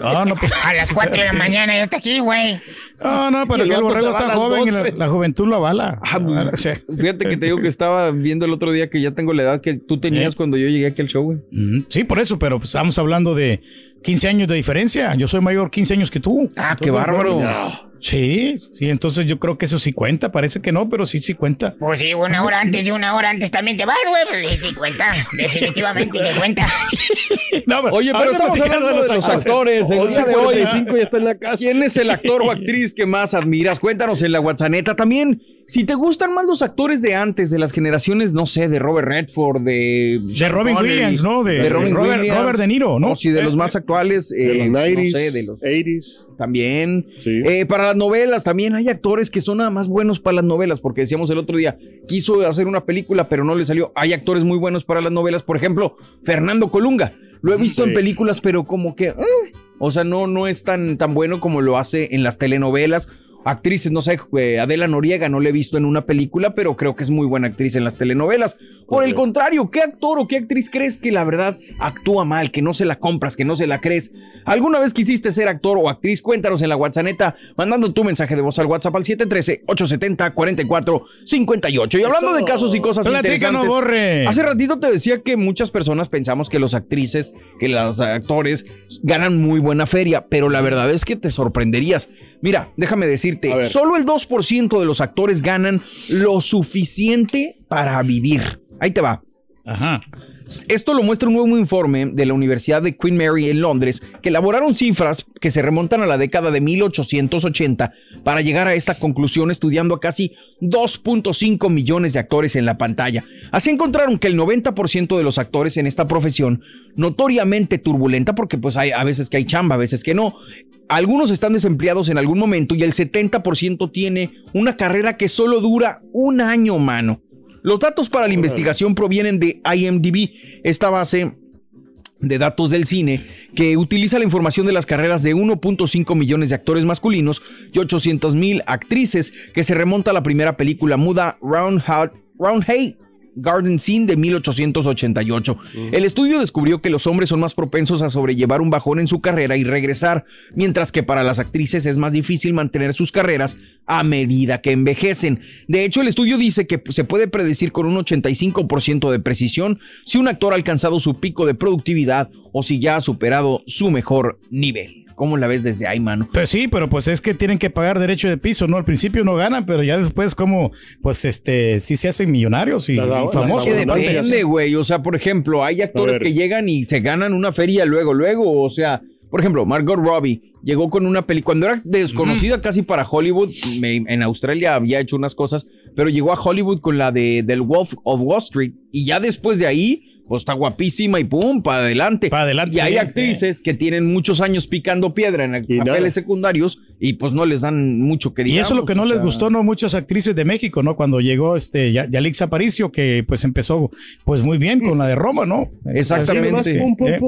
[SPEAKER 2] No, no, pues,
[SPEAKER 5] A las 4 de la [laughs] mañana ya está aquí, güey.
[SPEAKER 2] No, no, pero
[SPEAKER 4] Y el
[SPEAKER 2] que el borrego está joven y la,
[SPEAKER 4] 12.
[SPEAKER 2] la juventud lo avala.
[SPEAKER 6] Ah,
[SPEAKER 2] O sea,
[SPEAKER 6] Fíjate que te digo que estaba viendo el otro día que ya tengo la edad que tú tenías
[SPEAKER 2] ¿Eh?
[SPEAKER 6] cuando yo llegué aquí al show, güey.
[SPEAKER 2] Sí, por eso, pero pues, estamos hablando de 15 años de diferencia. Yo soy mayor 15 años que tú.
[SPEAKER 6] Ah, qué bárbaro.
[SPEAKER 2] Sí, sí, entonces yo creo que eso sí cuenta. Parece que no, pero sí, sí cuenta.
[SPEAKER 5] Pues sí, una hora antes y una hora antes también te vas, güey. Pues sí cuenta. Definitivamente que cuenta. [laughs]
[SPEAKER 2] No,
[SPEAKER 6] Oye, pero estamos hablando de los actores. El día de hoy,
[SPEAKER 4] 45 ya está en la casa.
[SPEAKER 6] ¿Quién es el actor o actriz que más admiras? Cuéntanos en la WhatsApp. También, si te gustan más los actores de antes, de las generaciones, no sé, de Robert Redford, de...
[SPEAKER 2] De Robin
[SPEAKER 6] Connery,
[SPEAKER 2] Williams, ¿no? De,
[SPEAKER 6] Robin
[SPEAKER 2] Robert,
[SPEAKER 6] Williams.
[SPEAKER 2] Robert De Niro, ¿no?
[SPEAKER 6] O si de los más actuales,
[SPEAKER 4] De
[SPEAKER 6] eh,
[SPEAKER 4] los
[SPEAKER 6] no
[SPEAKER 4] 90s,
[SPEAKER 6] sé, de los
[SPEAKER 4] 80s.
[SPEAKER 6] también.
[SPEAKER 4] Sí.
[SPEAKER 6] Eh, para las novelas también hay actores que son nada más buenos para las novelas, porque decíamos el otro día, quiso hacer una película, pero no le salió. Hay actores muy buenos para las novelas, por ejemplo, Fernando Colunga. Lo he visto
[SPEAKER 4] Sí.
[SPEAKER 6] en películas, pero como que... mm, o sea, no, no es tan, tan bueno como lo hace en las telenovelas. Actrices, no sé, eh, Adela Noriega no la he visto en una película, pero creo que es muy buena actriz en las telenovelas. Por el contrario, ¿qué actor o qué actriz crees que la verdad actúa mal, que no se la compras, que no se la crees? ¿Alguna vez quisiste ser actor o actriz? Cuéntanos en la WhatsApp, mandando tu mensaje de voz al WhatsApp al 713-870-4458. Y hablando
[SPEAKER 4] Eso.
[SPEAKER 6] de casos y cosas
[SPEAKER 2] Platícanos,
[SPEAKER 6] interesantes.
[SPEAKER 2] Borre.
[SPEAKER 6] Hace ratito te decía que muchas personas pensamos que los actrices, que los actores ganan muy buena feria, pero la verdad es que te sorprenderías. Mira, déjame
[SPEAKER 4] A
[SPEAKER 6] decirte, solo el 2% de los actores ganan lo suficiente para vivir. Ahí te va.
[SPEAKER 2] Ajá.
[SPEAKER 6] Esto lo muestra un nuevo informe de la Universidad de Queen Mary en Londres, que elaboraron cifras que se remontan a la década de 1880 para llegar a esta conclusión estudiando a casi 2.5 millones de actores en la pantalla. Así encontraron que el 90% de los actores en esta profesión, notoriamente turbulenta, porque pues hay a veces que hay chamba, a veces que no, algunos están desempleados en algún momento y el 70% tiene una carrera que solo dura un año, mano. Los datos para la investigación provienen de IMDb, esta base de datos del cine que utiliza la información de las carreras de 1.5 millones de actores masculinos y 800 mil actrices que se remonta a la primera película muda Roundhouse Roundhay Garden Scene de 1888. El estudio descubrió que los hombres son más propensos a sobrellevar un bajón en su carrera y regresar, mientras que para las actrices es más difícil mantener sus carreras a medida que envejecen. De hecho, el estudio dice que se puede predecir con un 85% de precisión si un actor ha alcanzado su pico de productividad o si ya ha superado su mejor nivel. ¿Cómo la ves desde ahí, mano?
[SPEAKER 2] Pues sí, pero pues es que tienen que pagar derecho de piso, ¿no? Al principio no ganan, pero ya después como, pues este, sí se hacen millonarios y, y famosos.
[SPEAKER 6] Es que
[SPEAKER 2] ¿no?
[SPEAKER 6] depende, güey. O sea, por ejemplo, hay actores que llegan y se ganan una feria luego, luego. O sea, por ejemplo, Margot Robbie llegó con una película. Cuando era desconocida casi para Hollywood, me- en Australia había hecho unas cosas, pero llegó a Hollywood con la de del Wolf of Wall Street. Y ya después de ahí, pues está guapísima y pum, para adelante. Para
[SPEAKER 2] adelante.
[SPEAKER 6] Y hay
[SPEAKER 2] sí,
[SPEAKER 6] actrices que tienen muchos años picando piedra en papeles secundarios y pues no les dan mucho que
[SPEAKER 2] Y
[SPEAKER 6] digamos.
[SPEAKER 2] eso es lo que no
[SPEAKER 6] o
[SPEAKER 2] les gustó, ¿no? Muchas actrices de México, ¿no? Cuando llegó este Ya- Yalix Aparicio, que pues empezó pues muy bien con la de Roma, ¿no?
[SPEAKER 6] Exactamente.
[SPEAKER 2] Eh.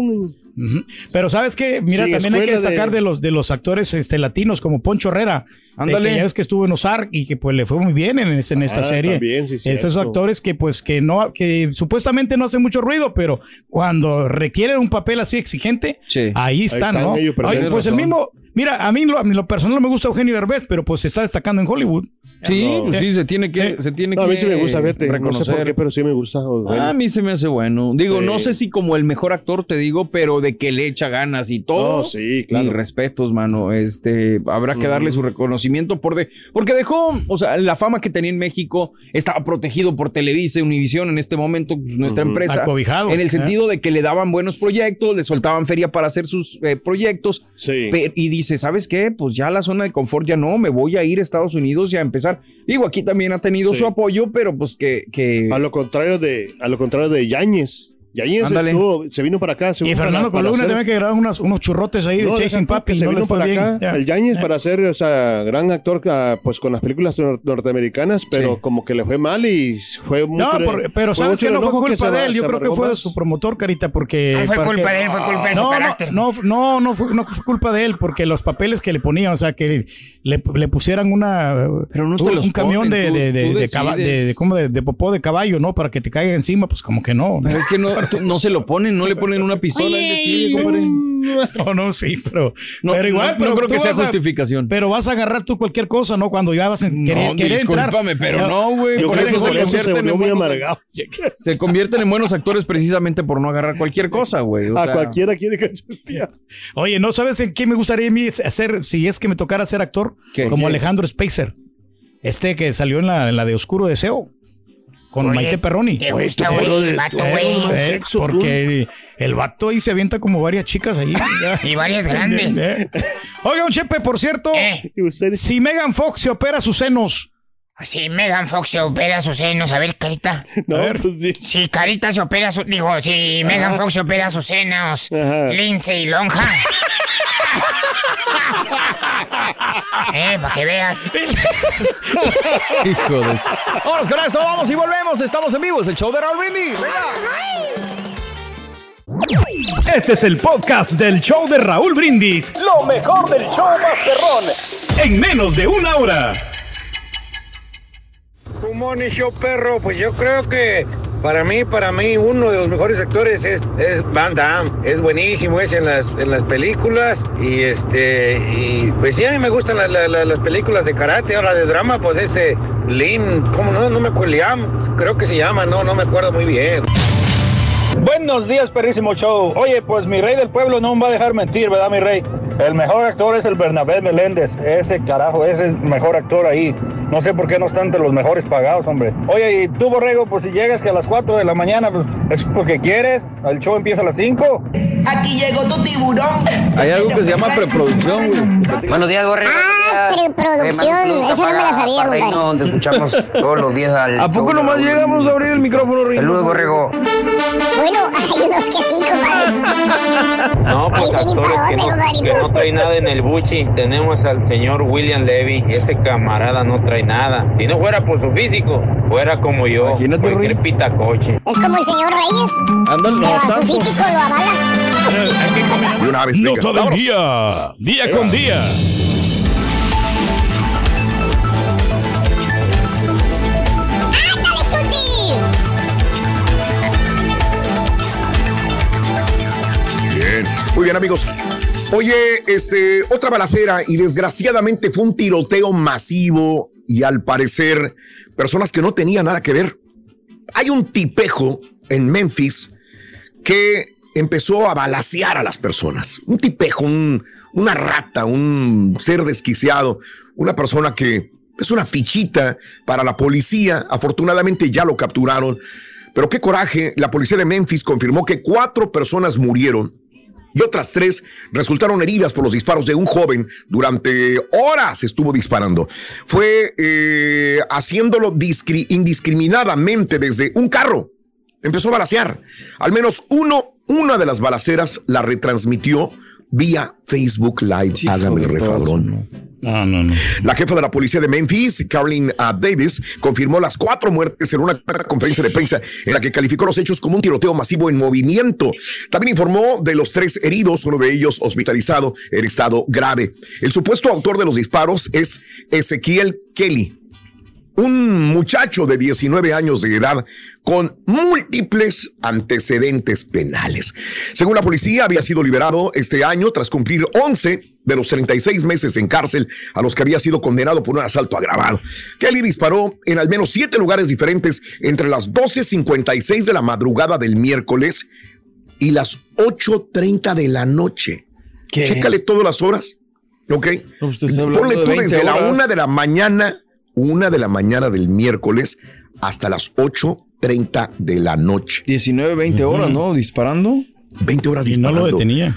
[SPEAKER 2] Pero sabes que, mira,
[SPEAKER 4] Sí,
[SPEAKER 2] también hay que
[SPEAKER 4] de-
[SPEAKER 2] sacar de... los de los actores este, latinos como Poncho Herrera, eh,
[SPEAKER 6] Ándale.
[SPEAKER 2] que ya ves que estuvo en Ozark y que pues le fue muy bien en, en esta
[SPEAKER 4] Ah,
[SPEAKER 2] serie.
[SPEAKER 4] también, sí,
[SPEAKER 2] Esos actores que pues que no que supuestamente no hacen mucho ruido, pero cuando requieren un papel así exigente, ahí están,
[SPEAKER 4] están
[SPEAKER 2] ¿no?
[SPEAKER 4] ellos,
[SPEAKER 2] Ay, pues el mismo, mira, a mí lo, a mí lo personal no me gusta Eugenio Derbez, pero pues se está destacando en Hollywood.
[SPEAKER 6] Sí,
[SPEAKER 2] No.
[SPEAKER 6] pues sí, se tiene que, se tiene
[SPEAKER 4] No, a mí sí me gusta, fíjate. No sé
[SPEAKER 6] reconocer.
[SPEAKER 4] por qué, pero sí me gusta. bueno.
[SPEAKER 6] Ah, a mí se me hace bueno. Digo,
[SPEAKER 4] Sí.
[SPEAKER 6] no sé si como el mejor actor te digo, pero de que le echa ganas y todo.
[SPEAKER 4] No, sí, claro.
[SPEAKER 6] Y respetos, mano. Este, habrá que darle su reconocimiento por de, porque dejó, o sea, la fama que tenía en México estaba protegido por Televisa y Univisión en este momento, pues, nuestra
[SPEAKER 2] Ujú.
[SPEAKER 6] empresa.
[SPEAKER 2] Acobijado,
[SPEAKER 6] En el
[SPEAKER 2] ¿eh?
[SPEAKER 6] sentido de que le daban buenos proyectos, le soltaban feria para hacer sus eh, proyectos. Pe- y dice, ¿sabes qué? Pues ya la zona de confort ya no, me voy a ir a Estados Unidos y a empezar. Digo, aquí también ha tenido
[SPEAKER 4] Sí.
[SPEAKER 6] su apoyo, pero pues que, que
[SPEAKER 4] A lo contrario de, a lo contrario de Yáñez. Yáñez
[SPEAKER 6] Ándale.
[SPEAKER 4] estuvo- se vino para acá. se
[SPEAKER 2] Y Fernando
[SPEAKER 4] para- para
[SPEAKER 2] Columna
[SPEAKER 4] hacer-
[SPEAKER 2] también que grabaron unos, unos churrotes ahí de Chasing Papi y
[SPEAKER 4] se
[SPEAKER 2] no
[SPEAKER 4] vino para
[SPEAKER 2] bien.
[SPEAKER 4] acá. El Yáñez para ser, o sea, gran actor ah, pues con las películas nor- norteamericanas, pero como que le fue mal y fue mucho.
[SPEAKER 2] No, por- pero
[SPEAKER 4] fue
[SPEAKER 2] sabes que no fue culpa
[SPEAKER 4] se
[SPEAKER 2] de él, yo creo que fue de su promotor, Carita, porque...
[SPEAKER 5] No fue culpa de él, fue culpa de su
[SPEAKER 2] no,
[SPEAKER 5] carácter.
[SPEAKER 2] No, no, no, fue, no fue culpa de él, porque los papeles que le ponían, o sea, que le, le pusieran una...
[SPEAKER 6] Pero no te
[SPEAKER 2] un,
[SPEAKER 6] los
[SPEAKER 2] un camión
[SPEAKER 6] ponen,
[SPEAKER 2] de, de, de, de popó de caballo, ¿no? Para que te caiga encima, pues como que no.
[SPEAKER 6] Pero es que no, [laughs] no se lo ponen, no le ponen una pistola. compadre.
[SPEAKER 2] No, no, sí, pero,
[SPEAKER 6] No,
[SPEAKER 2] pero igual,
[SPEAKER 6] no-
[SPEAKER 2] pero
[SPEAKER 6] no creo que sea
[SPEAKER 2] a-
[SPEAKER 6] justificación.
[SPEAKER 2] Pero vas a agarrar tú cualquier cosa, ¿no? Cuando ya vas a querer,
[SPEAKER 6] No,
[SPEAKER 2] querer entrar.
[SPEAKER 6] discúlpame, pero no, güey.
[SPEAKER 4] Yo
[SPEAKER 6] Por
[SPEAKER 4] creo
[SPEAKER 6] eso
[SPEAKER 4] que
[SPEAKER 6] se
[SPEAKER 4] por eso se
[SPEAKER 6] convierten en
[SPEAKER 4] muy
[SPEAKER 6] buenos-
[SPEAKER 4] amargado. [laughs]
[SPEAKER 6] Se convierten en buenos actores precisamente por no agarrar cualquier cosa, güey. O
[SPEAKER 4] A
[SPEAKER 6] sea,
[SPEAKER 4] cualquiera quiere cachetear.
[SPEAKER 2] Oye, ¿no sabes en qué me gustaría a mí hacer si es que me tocara ser actor?
[SPEAKER 6] ¿Qué?
[SPEAKER 2] Como
[SPEAKER 6] ¿Qué?
[SPEAKER 2] Alejandro Spacer. Este que salió en la, en la de Oscuro Deseo. Con
[SPEAKER 5] Oye,
[SPEAKER 2] Maite Perroni.
[SPEAKER 5] te
[SPEAKER 2] Oye,
[SPEAKER 5] gusta,
[SPEAKER 2] este
[SPEAKER 5] güey,
[SPEAKER 2] pedo
[SPEAKER 5] el vato, güey.
[SPEAKER 2] eh, porque el vato ahí se avienta como varias chicas ahí. [laughs]
[SPEAKER 5] Y varias [laughs] grandes.
[SPEAKER 2] Eh. Oiga, un chepe, por cierto,
[SPEAKER 5] Eh.
[SPEAKER 2] Si Megan Fox se opera sus senos,
[SPEAKER 5] Si Megan Fox se opera sus senos, a ver, Carita. [laughs]
[SPEAKER 4] No,
[SPEAKER 2] A ver.
[SPEAKER 4] pues sí.
[SPEAKER 5] Si Carita se opera sus... Digo, si Megan Fox se opera sus senos,
[SPEAKER 4] Ajá.
[SPEAKER 5] Lindsay Lonja. Eh, para que veas. [laughs]
[SPEAKER 6] hijo de... Vámonos con esto, vamos y volvemos. Estamos en vivo, es el show de Raúl Brindis.
[SPEAKER 3] Este es el podcast del show de Raúl Brindis. Lo mejor del show Masterrón. En menos de una hora.
[SPEAKER 11] Un morning show, perro. Pues yo creo que para mí, para mí, uno de los mejores actores es, es Van Damme. Es buenísimo, es en las, en las películas. Y este, y pues sí, a mí me gustan la- la- la- las películas de karate. Ahora de drama, pues ese Lin, ¿cómo no? No me acuerdo, Liam, creo que se llama, no, no me acuerdo muy bien.
[SPEAKER 12] Buenos días, perrísimo show. Oye, pues mi rey del pueblo no me va a dejar mentir, ¿verdad, mi rey? El mejor actor es el Bernabé Meléndez. Ese carajo, ese es el mejor actor ahí. No sé por qué no están entre los mejores pagados, hombre. Oye, y tú, Borrego, pues si llegas que a las 4 de la mañana, pues es porque quieres. El show empieza a las 5.
[SPEAKER 13] Aquí llegó tu tiburón.
[SPEAKER 6] Hay algo que se llama preproducción, güey.
[SPEAKER 13] Buenos días, Borrego. pre- preproducción. Esa no me la sabía, compadre.
[SPEAKER 14] donde escuchamos todos los días al
[SPEAKER 6] ¿A poco nomás llegamos a abrir el micrófono, Reynoso?
[SPEAKER 14] Saludos, borrego.
[SPEAKER 13] Bueno, [laughs] hay unos que sí, compadre.
[SPEAKER 15] No, pues actores que no, no trae nada en el buchi. Tenemos al señor William Levy. Ese camarada no trae nada. Si no fuera por su físico, fuera como yo.
[SPEAKER 6] Imagínate,
[SPEAKER 15] cualquier pitacoche.
[SPEAKER 13] Es como el señor Reyes.
[SPEAKER 6] Ándale, no
[SPEAKER 13] su físico lo avala.
[SPEAKER 1] De una vez,
[SPEAKER 3] Nota del día. Día con día.
[SPEAKER 13] ¡Ándale, Chuti!
[SPEAKER 1] Bien. Muy bien, amigos. Oye, este, otra balacera y desgraciadamente fue un tiroteo masivo y al parecer personas que no tenían nada que ver. Hay un tipejo en Memphis que empezó a balacear a las personas. Un tipejo, un- una rata, un ser desquiciado, una persona que es una fichita para la policía. Afortunadamente ya lo capturaron. Pero qué coraje, la policía de Memphis confirmó que cuatro personas murieron y otras tres resultaron heridas por los disparos de un joven durante horas estuvo disparando. Fue eh, haciéndolo discri- indiscriminadamente desde un carro. Empezó a balacear. Al menos uno, una de las balaceras la retransmitió vía Facebook Live. Hágame el refadrón.
[SPEAKER 2] No, no, no.
[SPEAKER 1] La jefa de la policía de Memphis, Carolyn ah, Davis, confirmó las cuatro muertes en una conferencia de prensa en la que calificó los hechos como un tiroteo masivo en movimiento. También informó de los tres heridos, uno de ellos hospitalizado en estado grave. El supuesto autor de los disparos es Ezequiel Kelly, un muchacho de 19 años de edad con múltiples antecedentes penales. Según la policía, había sido liberado este año tras cumplir 11 de los 36 meses en cárcel a los que había sido condenado por un asalto agravado. Kelly disparó en al menos siete lugares diferentes entre las 12.56 de la madrugada del miércoles y las 8.30 de la noche. Chécale todas las horas. ¿Ok?
[SPEAKER 6] usted hablando
[SPEAKER 1] Ponle
[SPEAKER 6] de
[SPEAKER 1] tú
[SPEAKER 6] 20
[SPEAKER 1] desde la una de la mañana, una de la mañana del miércoles hasta las 8.30 de la noche.
[SPEAKER 6] 19, 20 horas, ¿no? Disparando.
[SPEAKER 1] 20 horas
[SPEAKER 2] Y no
[SPEAKER 1] disparando.
[SPEAKER 2] lo detenía.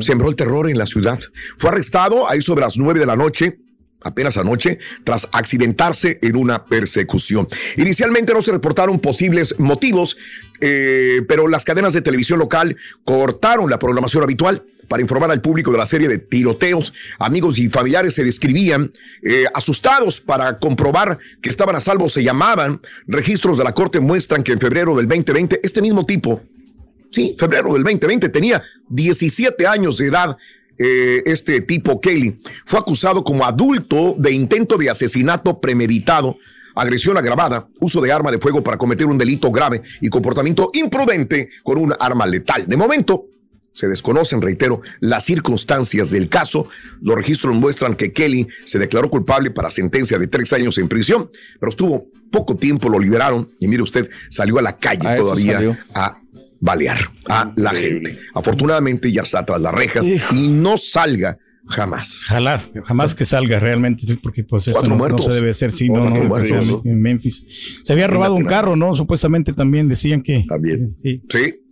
[SPEAKER 1] Sembró el terror en la ciudad. Fue arrestado ahí sobre las 9 de la noche. Apenas anoche, tras accidentarse en una persecución. Inicialmente no se reportaron posibles motivos, eh, pero las cadenas de televisión local cortaron la programación habitual para informar al público de la serie de tiroteos. Amigos y familiares se describían eh, asustados para comprobar que estaban a salvo. Se llamaban. Registros de la corte muestran que en febrero del 2020, este mismo tipo, sí, febrero del 2020, tenía 17 años de edad. eh, este tipo Kelly fue acusado como adulto de intento de asesinato premeditado, agresión agravada, uso de arma de fuego para cometer un delito grave y comportamiento imprudente con un arma letal. De momento, se desconocen, reitero, las circunstancias del caso. Los registros muestran que Kelly se declaró culpable para sentencia de tres años en prisión, pero estuvo poco tiempo, lo liberaron y mire usted, salió a la calle
[SPEAKER 6] A
[SPEAKER 1] todavía
[SPEAKER 6] salió.
[SPEAKER 1] a balear a la gente. Afortunadamente ya está tras las rejas y no salga jamás.
[SPEAKER 2] Ojalá, jamás que salga realmente, porque pues eso
[SPEAKER 1] Cuatro
[SPEAKER 2] no, no
[SPEAKER 1] muertos.
[SPEAKER 2] se debe hacer, sí, no,
[SPEAKER 1] muertos,
[SPEAKER 2] en Memphis. Se había robado un carro, ¿no? Supuestamente también decían que.
[SPEAKER 1] También.
[SPEAKER 2] Sí,
[SPEAKER 1] Sí,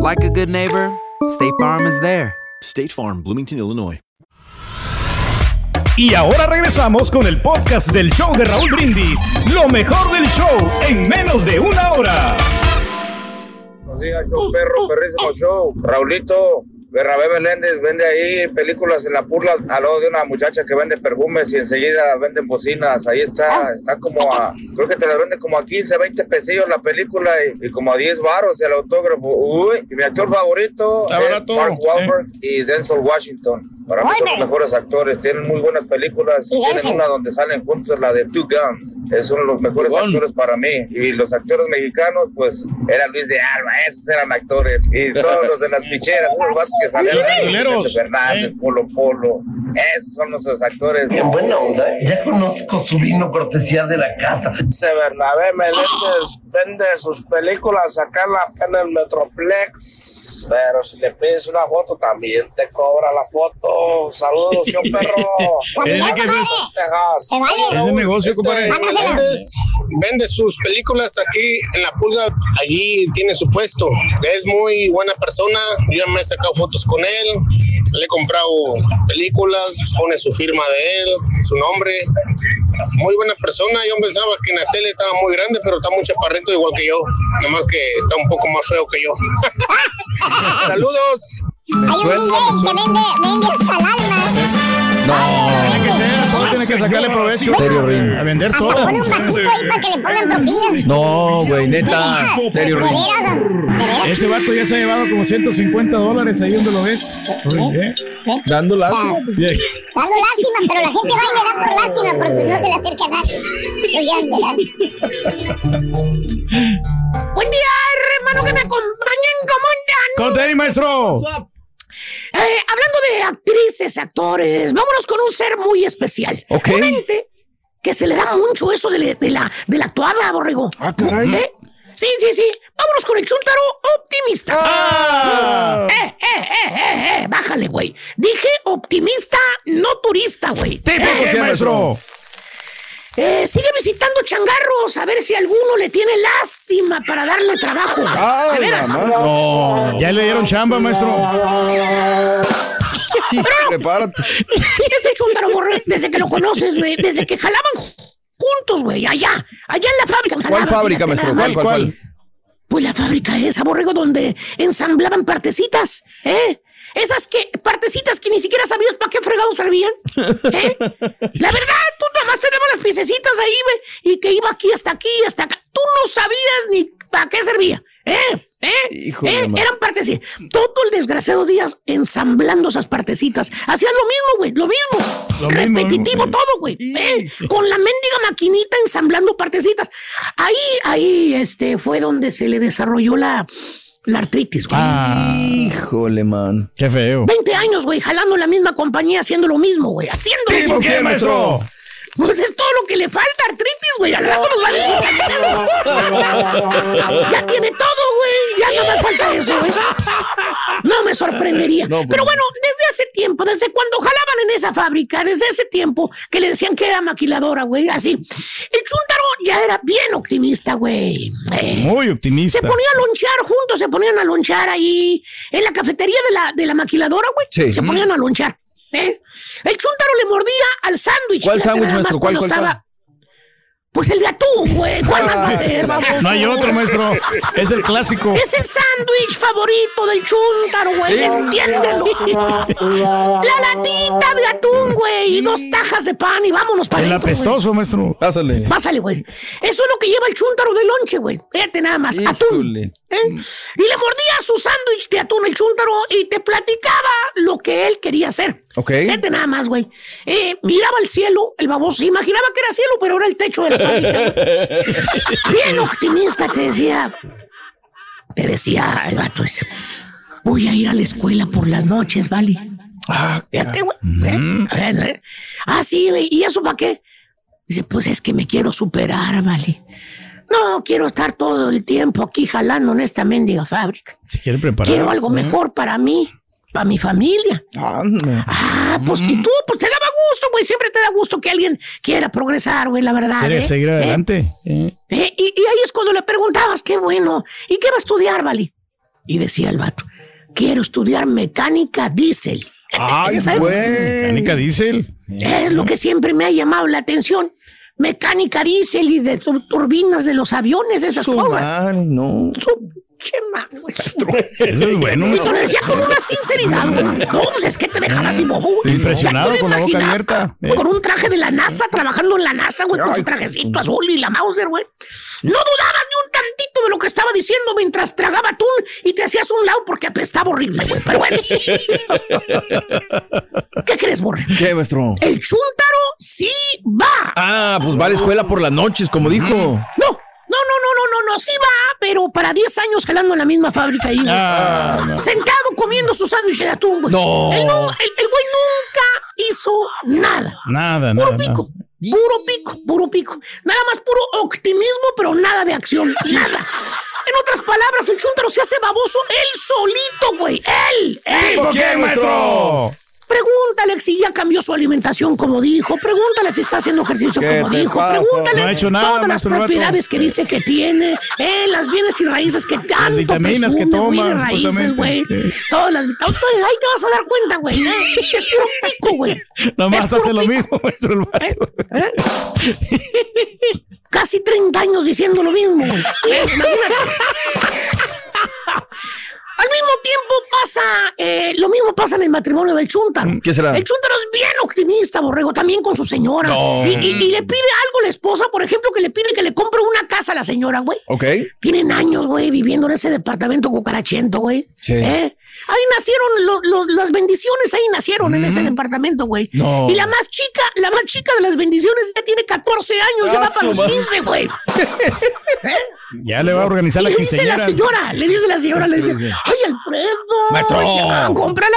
[SPEAKER 7] like a good neighbor, State Farm is there.
[SPEAKER 16] State Farm, Bloomington, Illinois.
[SPEAKER 3] Y ahora regresamos con el podcast del show de Raúl Brindis. Lo mejor del show en menos de una hora.
[SPEAKER 11] Buenos días, show perro, perrísimo show. Raulito,
[SPEAKER 9] Bernabé Meléndez vende ahí películas en la purla al lado de una muchacha que vende perfumes y enseguida venden bocinas. Ahí está, está como a, creo que te las vende como a 15, 20 pesillos la película y, y como a 10 baros el autógrafo. Uy, y mi actor favorito
[SPEAKER 2] Está
[SPEAKER 9] es Mark
[SPEAKER 2] eh.
[SPEAKER 9] Wahlberg y Denzel Washington. Para mí son los mejores actores, tienen muy buenas películas.
[SPEAKER 13] Y
[SPEAKER 9] Tienen una donde salen juntos, la de Two Guns. Es uno de los mejores actores para mí. Y los actores mexicanos, pues, era Luis de Alba, esos eran actores. Y todos los de las [laughs] ficheras, que salieron.
[SPEAKER 2] Los
[SPEAKER 9] Fernández, Polo Polo. Esos son nuestros actores.
[SPEAKER 17] Bien buena onda. Ya conozco su vino cortesía de la casa.
[SPEAKER 9] Ese Bernabé Meléndez vende sus películas acá en, la, en el Metroplex. Pero si le pides una foto, también te cobra la foto. Saludos, yo perro. [laughs]
[SPEAKER 2] Que es-
[SPEAKER 9] Texas.
[SPEAKER 2] es de negocio, compadre.
[SPEAKER 10] Méndez vende sus películas aquí en la pulga, allí tiene su puesto. Es muy buena persona, yo me he sacado fotos con él, le he comprado películas, pone su firma de él, su nombre. Muy buena persona, yo pensaba que en la tele estaba muy grande, pero está muy chaparrito igual que yo, nada más que está un poco más feo que yo. Saludos.
[SPEAKER 13] Hay un DJ que vende, vende hasta el alma.
[SPEAKER 2] Ser, todo tiene que sacarle provecho.
[SPEAKER 6] Serio, Rin.
[SPEAKER 2] A vender
[SPEAKER 13] Hasta
[SPEAKER 2] todo.
[SPEAKER 13] pone un vasito ahí para que le pongan propinas.
[SPEAKER 6] No, güey, neta. Serio,
[SPEAKER 13] De
[SPEAKER 6] Rin.
[SPEAKER 13] veras, de veras.
[SPEAKER 2] Ese vato ya se ha llevado como 150 dólares ahí donde lo ves. ¿Eh?
[SPEAKER 6] Dando lástima.
[SPEAKER 13] Dando lástima, pero la gente va y le da por lástima porque no se le acerca a nadie.
[SPEAKER 18] Buen día, hermano, que me acompañen. ¿Cómo andan?
[SPEAKER 2] Con maestro.
[SPEAKER 18] Eh, hablando de actrices, actores, vámonos con un ser muy especial.
[SPEAKER 6] Ok.
[SPEAKER 18] Un ente que se le da mucho eso de, la- de la, de la actuada, borrego.
[SPEAKER 6] Ah, caray.
[SPEAKER 18] ¿Eh? Sí, sí, sí. Vámonos con el chuntaro optimista.
[SPEAKER 6] Ah.
[SPEAKER 18] Eh, eh, eh, eh, eh. Bájale, güey. Dije optimista, no turista, güey.
[SPEAKER 2] ¿Tipo
[SPEAKER 18] Eh,
[SPEAKER 2] maestro?
[SPEAKER 18] Eh, sigue visitando changarros a ver si alguno le tiene lástima para darle trabajo.
[SPEAKER 6] Ah,
[SPEAKER 18] de veras.
[SPEAKER 2] No, ya le dieron chamba, maestro.
[SPEAKER 6] Sí, prepárate. [laughs]
[SPEAKER 18] Ese chúntaro, borre, desde que lo conoces, güey, desde que jalaban ju- juntos, güey, allá, allá en la fábrica.
[SPEAKER 6] ¿Cuál
[SPEAKER 18] jalaban,
[SPEAKER 6] fábrica,
[SPEAKER 18] fíjate
[SPEAKER 6] maestro? ¿Cuál, cuál, cuál?
[SPEAKER 18] Pues la fábrica esa, borrego, donde ensamblaban partecitas, ¿eh? Esas que, partecitas que ni siquiera sabías para qué fregados servían, ¿eh? La verdad, más tenemos las piececitas ahí, güey, y que iba aquí hasta aquí, hasta acá. Tú no sabías ni para qué servía, ¿eh? ¿Eh?
[SPEAKER 6] Híjole,
[SPEAKER 18] ¿Eh? Eran partecitas. Todo el desgraciado Díaz ensamblando esas partecitas. Hacían lo mismo, güey, lo mismo.
[SPEAKER 2] Lo
[SPEAKER 18] Repetitivo todo, güey. ¿eh? Con la mendiga maquinita ensamblando partecitas. Ahí, ahí, este, fue donde se le desarrolló la, la artritis, güey.
[SPEAKER 2] Ah,
[SPEAKER 6] Híjole, man.
[SPEAKER 2] qué feo.
[SPEAKER 18] 20 años, güey, jalando la misma compañía, haciendo lo mismo, güey. Haciendo lo
[SPEAKER 2] ¿Tipo
[SPEAKER 18] mismo.
[SPEAKER 2] qué, maestro?
[SPEAKER 18] Pues es todo lo que le falta, artritis, güey. Al rato nos va a decir. ya tiene todo, güey. Ya no me falta eso, güey. No me sorprendería.
[SPEAKER 6] No, pues
[SPEAKER 18] Pero
[SPEAKER 6] no.
[SPEAKER 18] bueno, desde hace tiempo, desde cuando jalaban en esa fábrica, desde ese tiempo que le decían que era maquiladora, güey, así. El chúntaro ya era bien optimista, güey.
[SPEAKER 2] Muy optimista.
[SPEAKER 18] se ponía a lonchear juntos, se ponían a lonchear ahí en la cafetería de la, de la maquiladora, güey.
[SPEAKER 6] Sí.
[SPEAKER 18] Se ponían a lonchear. ¿Eh? El chúntaro le mordía al sándwich.
[SPEAKER 6] ¿Cuál sándwich, maestro? ¿Cuál, cuál,
[SPEAKER 18] estaba. Pues el de atún, güey. ¿Cuál más va a ser? [laughs] Vamos.
[SPEAKER 2] No hay otro, maestro. Es el clásico.
[SPEAKER 18] Es el sándwich favorito del chúntaro, güey. Entiéndelo. [laughs] La latita de atún, güey. Y dos tajas de pan y vámonos para
[SPEAKER 2] El
[SPEAKER 18] adentro, güey.
[SPEAKER 2] apestoso, maestro.
[SPEAKER 6] Pásale.
[SPEAKER 18] Pásale, güey. Eso es lo que lleva el chúntaro de lonche, güey. Fíjate nada más. Atún. ¿eh? Y le mordía su sándwich de atún el chúntaro y te platicaba lo que él quería hacer.
[SPEAKER 6] Ok.
[SPEAKER 18] Fíjate nada más, güey. Eh, miraba el cielo, el baboso. Se imaginaba que era cielo, pero era el techo de la fábrica. [laughs] Bien optimista, te decía. Te decía el vato ese. Voy a ir a la escuela por las noches, ¿vale?
[SPEAKER 6] Ah,
[SPEAKER 18] Fíjate, güey. ver, ¿eh? Ah, sí, güey. ¿Y eso para qué? Dice, pues es que me quiero superar, ¿vale? No, quiero estar todo el tiempo aquí jalando en esta mendiga fábrica.
[SPEAKER 2] Si quiere preparar.
[SPEAKER 18] Quiero algo mejor para mí, para mi familia. Ah, pues que tú, pues te daba gusto, güey. Siempre te da gusto que alguien quiera progresar, güey, la verdad.
[SPEAKER 2] Quiere
[SPEAKER 18] ¿eh?
[SPEAKER 2] seguir
[SPEAKER 18] ¿Eh?
[SPEAKER 2] adelante. Eh.
[SPEAKER 18] Eh, y, y ahí es cuando le preguntabas, qué bueno, ¿y qué va a estudiar, Vali? Y decía el vato, quiero estudiar mecánica diésel.
[SPEAKER 6] Ay, [laughs] güey.
[SPEAKER 2] Mecánica diésel.
[SPEAKER 18] Es lo que siempre me ha llamado la atención. Mecánica diésel y de tu- turbinas de los aviones, esas
[SPEAKER 6] Su
[SPEAKER 18] cosas.
[SPEAKER 6] madre, no.
[SPEAKER 18] Su pinche mano.
[SPEAKER 2] Eso es bueno,
[SPEAKER 18] Y te lo decía con una sinceridad, güey. No, pues es que te dejan así bobo, güey.
[SPEAKER 2] Sí, impresionado con la boca abierta.
[SPEAKER 18] Con un traje de la NASA, trabajando en la NASA, güey, con su trajecito azul y la Mauser, güey. No dudabas ni un tantito de lo que estaba diciendo mientras tragaba atún y te hacías un lado porque apestaba horrible, güey. Pero bueno. [laughs] ¿Qué crees, Borre?
[SPEAKER 6] ¿Qué, maestro?
[SPEAKER 18] El chúntaro sí va.
[SPEAKER 6] Ah, pues va a la escuela por las noches, como dijo.
[SPEAKER 18] No, no, no, no, no, no, no, sí va, pero para 10 años jalando en la misma fábrica ahí, güey.
[SPEAKER 6] Ah, no.
[SPEAKER 18] Sentado comiendo su sándwich de atún, güey.
[SPEAKER 6] No.
[SPEAKER 18] El, no- el- el güey nunca hizo nada.
[SPEAKER 2] Nada,
[SPEAKER 18] Puro
[SPEAKER 2] nada.
[SPEAKER 18] pico, puro pico, puro pico. Nada más puro optimismo, pero nada de acción. Nada. En otras palabras, el chúntaro se hace baboso él solito, güey. Él, él.
[SPEAKER 2] ¿Tipo quién, maestro?
[SPEAKER 18] Pregúntale si ya cambió su alimentación como dijo. Pregúntale si está haciendo ejercicio
[SPEAKER 2] ¿Qué
[SPEAKER 18] como dijo.
[SPEAKER 2] pasa?
[SPEAKER 18] Pregúntale
[SPEAKER 2] No ha hecho nada,
[SPEAKER 18] todas las propiedades que dice que tiene, eh, las bienes y raíces que tanto
[SPEAKER 2] vitaminas que toma,
[SPEAKER 18] bienes raíces, güey.
[SPEAKER 2] Sí.
[SPEAKER 18] Todas las... Ahí te vas a dar cuenta, güey. eh. Es puro pico, güey.
[SPEAKER 2] Nomás hace lo
[SPEAKER 18] pico.
[SPEAKER 2] mismo, maestro. el vato.
[SPEAKER 18] Casi 30 años diciendo lo mismo, güey. Eh, imagínate. [laughs] Al mismo tiempo pasa, eh, lo mismo pasa en el matrimonio del Chuntaro.
[SPEAKER 6] ¿Qué será?
[SPEAKER 18] El Chuntaro es bien optimista, borrego, también con su señora.
[SPEAKER 6] No.
[SPEAKER 18] Y, y- y le pide algo a la esposa, por ejemplo, que le pide que le compre una casa a la señora, güey.
[SPEAKER 6] Ok.
[SPEAKER 18] Tienen años, güey, viviendo en ese departamento cucarachento, güey.
[SPEAKER 6] Sí.
[SPEAKER 18] ¿Eh? Ahí nacieron lo- las bendiciones, ahí nacieron en ese departamento, güey.
[SPEAKER 2] No.
[SPEAKER 18] Y la más chica, la más chica de las bendiciones ya tiene 14 años, ya
[SPEAKER 6] Ah,
[SPEAKER 18] va para los
[SPEAKER 6] madre.
[SPEAKER 18] 15, güey. [laughs]
[SPEAKER 2] Ya le va a organizar
[SPEAKER 18] Y
[SPEAKER 2] la
[SPEAKER 18] le dice la
[SPEAKER 2] quinceañera.
[SPEAKER 18] señora, le dice la señora, le dice, [laughs] ay, Alfredo,
[SPEAKER 6] Maestro.
[SPEAKER 18] ya, cómprala.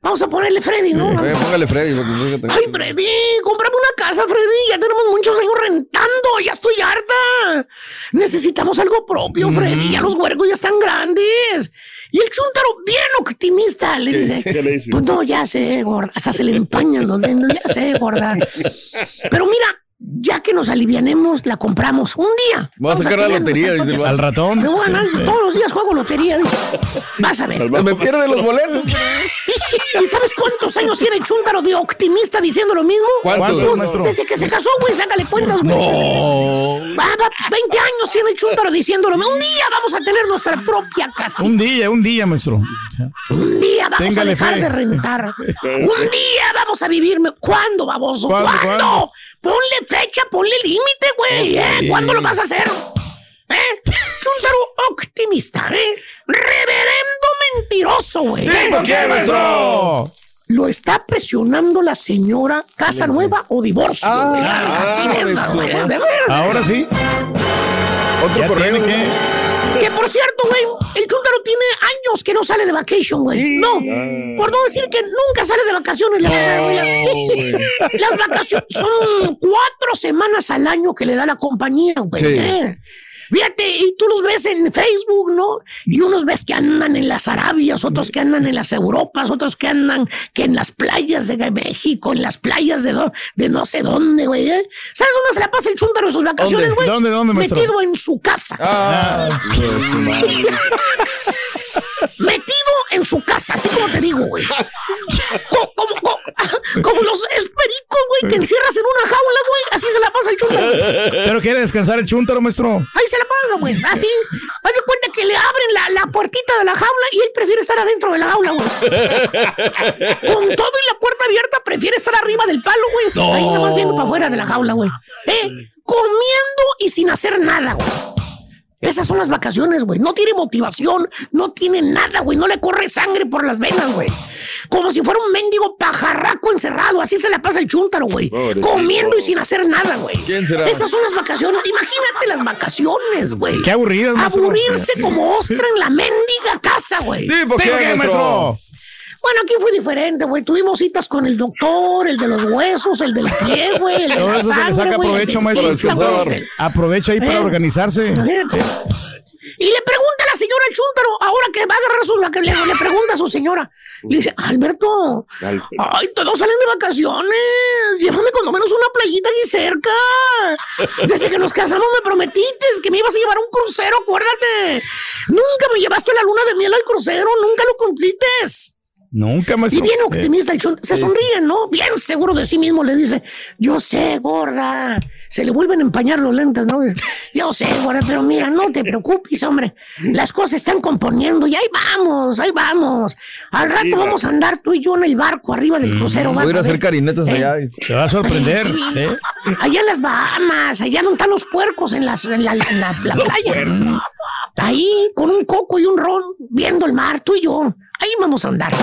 [SPEAKER 18] Vamos a ponerle Freddy, ¿no? [laughs]
[SPEAKER 6] Eh, póngale Freddy. porque.
[SPEAKER 18] Ay, Freddy, cómprame una casa, Freddy. Ya tenemos muchos años rentando. Ya estoy harta. Necesitamos algo propio, Freddy. Ya los huercos ya están grandes. Y el chúntaro, bien optimista, le
[SPEAKER 6] ¿Qué
[SPEAKER 18] dice.
[SPEAKER 6] dice? ¿Qué le dice?
[SPEAKER 18] Pues no, ya sé, gorda. Hasta se le empañan los dedos. Ya sé, gorda. [laughs] Pero mira, ya que nos alivianemos, la compramos. Un día.
[SPEAKER 6] Voy a sacar la lotería, dice el
[SPEAKER 2] Al ratón.
[SPEAKER 18] Me voy a ganar. Todos los días juego lotería, dice. Vas a ver.
[SPEAKER 6] Se me pierden los boletos.
[SPEAKER 18] ¿Y sabes cuántos años tiene el chúntaro de optimista diciendo lo mismo?
[SPEAKER 6] ¿Cuántos,
[SPEAKER 18] Pues, desde que se casó, güey, sácale cuentas, güey.
[SPEAKER 6] No.
[SPEAKER 18] Va, va, 20 años tiene el chúntaro diciendo lo mismo. Un día vamos a tener nuestra propia casa.
[SPEAKER 2] Un día, un día, maestro.
[SPEAKER 18] Un día vamos
[SPEAKER 2] Téngale
[SPEAKER 18] a dejar
[SPEAKER 2] fe.
[SPEAKER 18] de rentar. [laughs] Un día vamos a vivir. ¿Cuándo, baboso?
[SPEAKER 2] ¿Cuándo,
[SPEAKER 18] ¿Cuándo?
[SPEAKER 2] cuándo?
[SPEAKER 18] Ponle fecha, ponle límite, güey. ¿eh? ¿Cuándo lo vas a hacer? ¿Eh? Chúntaro optimista, ¿eh? Reverendo mentiroso, güey. ¿eh?
[SPEAKER 2] ¿Tipo quién, maestro?
[SPEAKER 18] Lo está presionando la señora casa nueva o divorcio.
[SPEAKER 6] Ah.
[SPEAKER 18] Así
[SPEAKER 6] ah,
[SPEAKER 18] güey. de veras.
[SPEAKER 2] Ahora sí.
[SPEAKER 6] Otro
[SPEAKER 2] Ya
[SPEAKER 6] correo.
[SPEAKER 2] tiene que.
[SPEAKER 18] Por cierto, güey, el chúntaro tiene años que no sale de vacation, güey. No, por no decir que nunca sale de vacaciones, la verdad, güey. Las- Las vacaciones son cuatro semanas al año que le da la compañía, güey.
[SPEAKER 6] Sí.
[SPEAKER 18] ¿eh? Fíjate, y tú los ves en Facebook, ¿no? Y unos ves que andan en las Arabias, otros que andan en las Europas, otros que andan que en las playas de México, en las playas de, do- de no sé dónde, güey. ¿eh? ¿Sabes dónde se la pasa el chúntaro en sus vacaciones, güey?
[SPEAKER 2] ¿Dónde, dónde, maestro?
[SPEAKER 18] Metido en su casa.
[SPEAKER 6] Ah, [laughs]
[SPEAKER 18] metido en su casa, así como te digo, güey. Co- Como, co- [laughs] como los espericos, güey, que encierras en una jaula, güey. Así se la pasa el chúntaro.
[SPEAKER 2] Pero quiere descansar el chúntaro, maestro.
[SPEAKER 18] Ahí se la güey. [laughs] Así. Haz de cuenta que le abren la, la puertita de la jaula y él prefiere estar adentro de la jaula, güey. [laughs] Con todo y la puerta abierta, prefiere estar arriba del palo, güey.
[SPEAKER 6] No.
[SPEAKER 18] Ahí nada más viendo para afuera de la jaula, güey. ¿Eh? Comiendo y sin hacer nada, güey. Esas son las vacaciones, güey. No tiene motivación, no tiene nada, güey. No le corre sangre por las venas, güey. Como si fuera un mendigo pajarraco encerrado. Así se la pasa el chúntaro, güey. Comiendo y sin hacer nada, güey.
[SPEAKER 6] ¿Quién será?
[SPEAKER 18] Esas son las vacaciones. Imagínate las vacaciones, güey.
[SPEAKER 2] Qué aburridas, maestro.
[SPEAKER 18] Aburrirse como ostra en la mendiga casa, güey.
[SPEAKER 6] ¿Tipo
[SPEAKER 2] ¿Tipo
[SPEAKER 6] qué,
[SPEAKER 2] qué,
[SPEAKER 6] maestro?
[SPEAKER 18] Bueno, aquí fue diferente, güey. Tuvimos citas con el doctor, el de los huesos, el del pie, güey, el de
[SPEAKER 2] Todo
[SPEAKER 18] la
[SPEAKER 2] eso se le
[SPEAKER 18] sangre,
[SPEAKER 2] saca
[SPEAKER 18] el
[SPEAKER 2] provecho, maestro. Aprovecha ahí para
[SPEAKER 18] Eh.
[SPEAKER 2] organizarse.
[SPEAKER 18] Imagínate. Y le pregunta a la señora el chúntaro, ahora que va a agarrar su, la que le, le pregunta a su señora. Le dice, Alberto, ay, todos salen de vacaciones. Llévame cuando menos una playita aquí cerca. Desde que nos casamos me prometiste que me ibas a llevar a un crucero, acuérdate. Nunca me llevaste la luna de miel al crucero, nunca lo cumplites.
[SPEAKER 2] Nunca me
[SPEAKER 18] Y bien optimista el chon, se sonríe, ¿no? Bien seguro de sí mismo le dice, yo sé, gorda. Se le vuelven a empañar los lentes, ¿no? [laughs] Yo sé, gorda, pero mira, no te preocupes, hombre. Las cosas se están componiendo y ahí vamos, ahí vamos. Al rato
[SPEAKER 6] Sí,
[SPEAKER 18] vamos a andar tú y yo en el barco arriba del crucero. vas
[SPEAKER 6] Voy a ir a hacer carinetas
[SPEAKER 18] Eh,
[SPEAKER 6] allá.
[SPEAKER 2] Te va a sorprender.
[SPEAKER 18] Sí.
[SPEAKER 2] ¿eh?
[SPEAKER 18] Allá en las Bahamas, allá donde están los puercos en, las, en la, en la- la
[SPEAKER 2] Los
[SPEAKER 18] playa. Ahí, con un coco y un ron, viendo el mar, tú y yo. Ahí vamos a andar.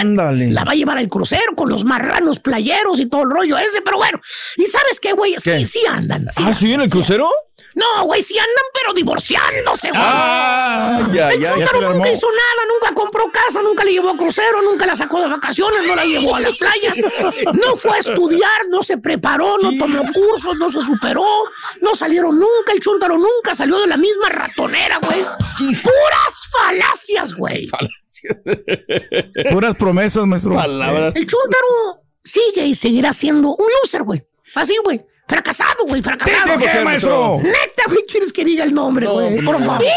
[SPEAKER 6] Ándale.
[SPEAKER 18] La va a llevar al crucero con los marranos playeros y todo el rollo ese, pero bueno. ¿Y sabes qué, güey?
[SPEAKER 6] ¿Qué?
[SPEAKER 18] Sí, sí andan.
[SPEAKER 6] ¿Ah, sí, en el crucero?
[SPEAKER 18] No, güey, sí andan, pero divorciándose, güey.
[SPEAKER 6] Ah, ya,
[SPEAKER 18] el
[SPEAKER 6] ya, ya se
[SPEAKER 18] nunca hizo nada, nunca compró casa, nunca le llevó a crucero, nunca la sacó de vacaciones, no la llevó a la playa. No fue a estudiar, no se preparó, no tomó cursos, no se superó, no salieron nunca. El chúntaro nunca salió de la misma ratonera, güey. Puras falacias, güey.
[SPEAKER 2] Puras promesas, maestro.
[SPEAKER 18] El chúntaro sigue y seguirá siendo un loser, güey. Así, güey. Fracasado, güey, fracasado.
[SPEAKER 2] ¿Tipo qué, maestro?
[SPEAKER 18] Neta, güey, quieres que diga el nombre, güey. Por favor. [laughs]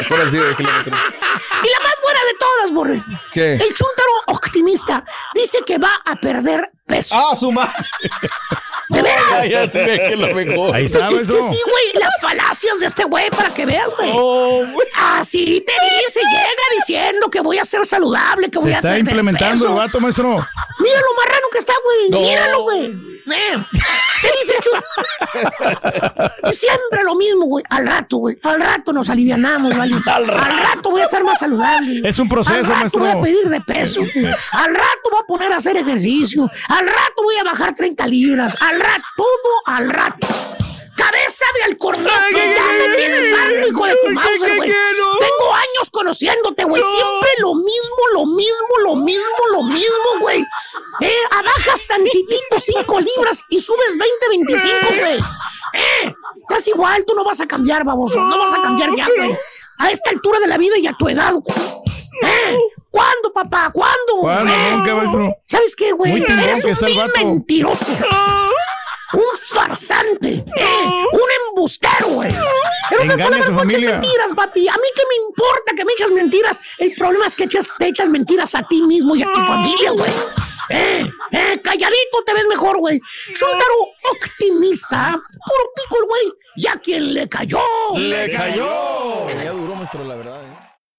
[SPEAKER 18] Y la más buena de todas, Borre.
[SPEAKER 6] ¿Qué?
[SPEAKER 18] El chúntaro optimista dice que va a perder peso.
[SPEAKER 6] Ah, su madre. [laughs]
[SPEAKER 18] ¿De veras?
[SPEAKER 6] Ya se ve que lo mejor.
[SPEAKER 2] Ahí está,
[SPEAKER 18] Es que sí, güey, las falacias de este güey para que veas, güey.
[SPEAKER 6] Oh,
[SPEAKER 18] Así te dice, llega diciendo que voy a ser saludable, que voy
[SPEAKER 2] Se
[SPEAKER 18] a
[SPEAKER 2] está
[SPEAKER 18] perder
[SPEAKER 2] implementando
[SPEAKER 18] peso.
[SPEAKER 2] el vato, maestro.
[SPEAKER 18] Mira lo marrano que está, güey.
[SPEAKER 6] No.
[SPEAKER 18] Míralo, güey. Eh, ¿Qué dice? Y siempre lo mismo, güey. Al rato, güey. Al rato nos alivianamos, ¿vale? [laughs] Al rato. voy a estar más saludable.
[SPEAKER 2] Es un proceso,
[SPEAKER 18] Al rato
[SPEAKER 2] maestro.
[SPEAKER 18] voy a pedir de peso. Al rato voy a poner a hacer ejercicio. Al rato voy a bajar 30 libras. Al rato, todo al rato. Cabeza de alcornoque. Ya me tienes harto, hijo de tu Mauser, güey. Tengo años conociéndote, güey. Siempre lo mismo, lo mismo, lo mismo, lo mismo, güey. Eh, abajas tantitito 5 libras y subes 20, 25, güey. Eh, estás igual, tú no vas a cambiar, baboso. No vas a cambiar ya, güey. A esta altura de la vida y a tu edad, güey. Eh, ¿Cuándo, papá? ¿Cuándo?
[SPEAKER 2] ¿Cuándo?
[SPEAKER 18] Eh,
[SPEAKER 2] Nunca, maestro.
[SPEAKER 18] ¿Sabes qué, güey?
[SPEAKER 2] Muy
[SPEAKER 18] Eres
[SPEAKER 2] que
[SPEAKER 18] un vil mentiroso. Un farsante. eh, un embustero, güey. Pero te ponen
[SPEAKER 2] a
[SPEAKER 18] mentiras, papi. A mí qué me importa que me echas mentiras. El problema es que echas- te echas mentiras a ti mismo y a tu familia, güey. Eh, eh, calladito te ves mejor, güey. Chuntaro optimista. Puro pico güey. Ya quien le cayó.
[SPEAKER 6] Le cayó. Ya duró, maestro, la verdad.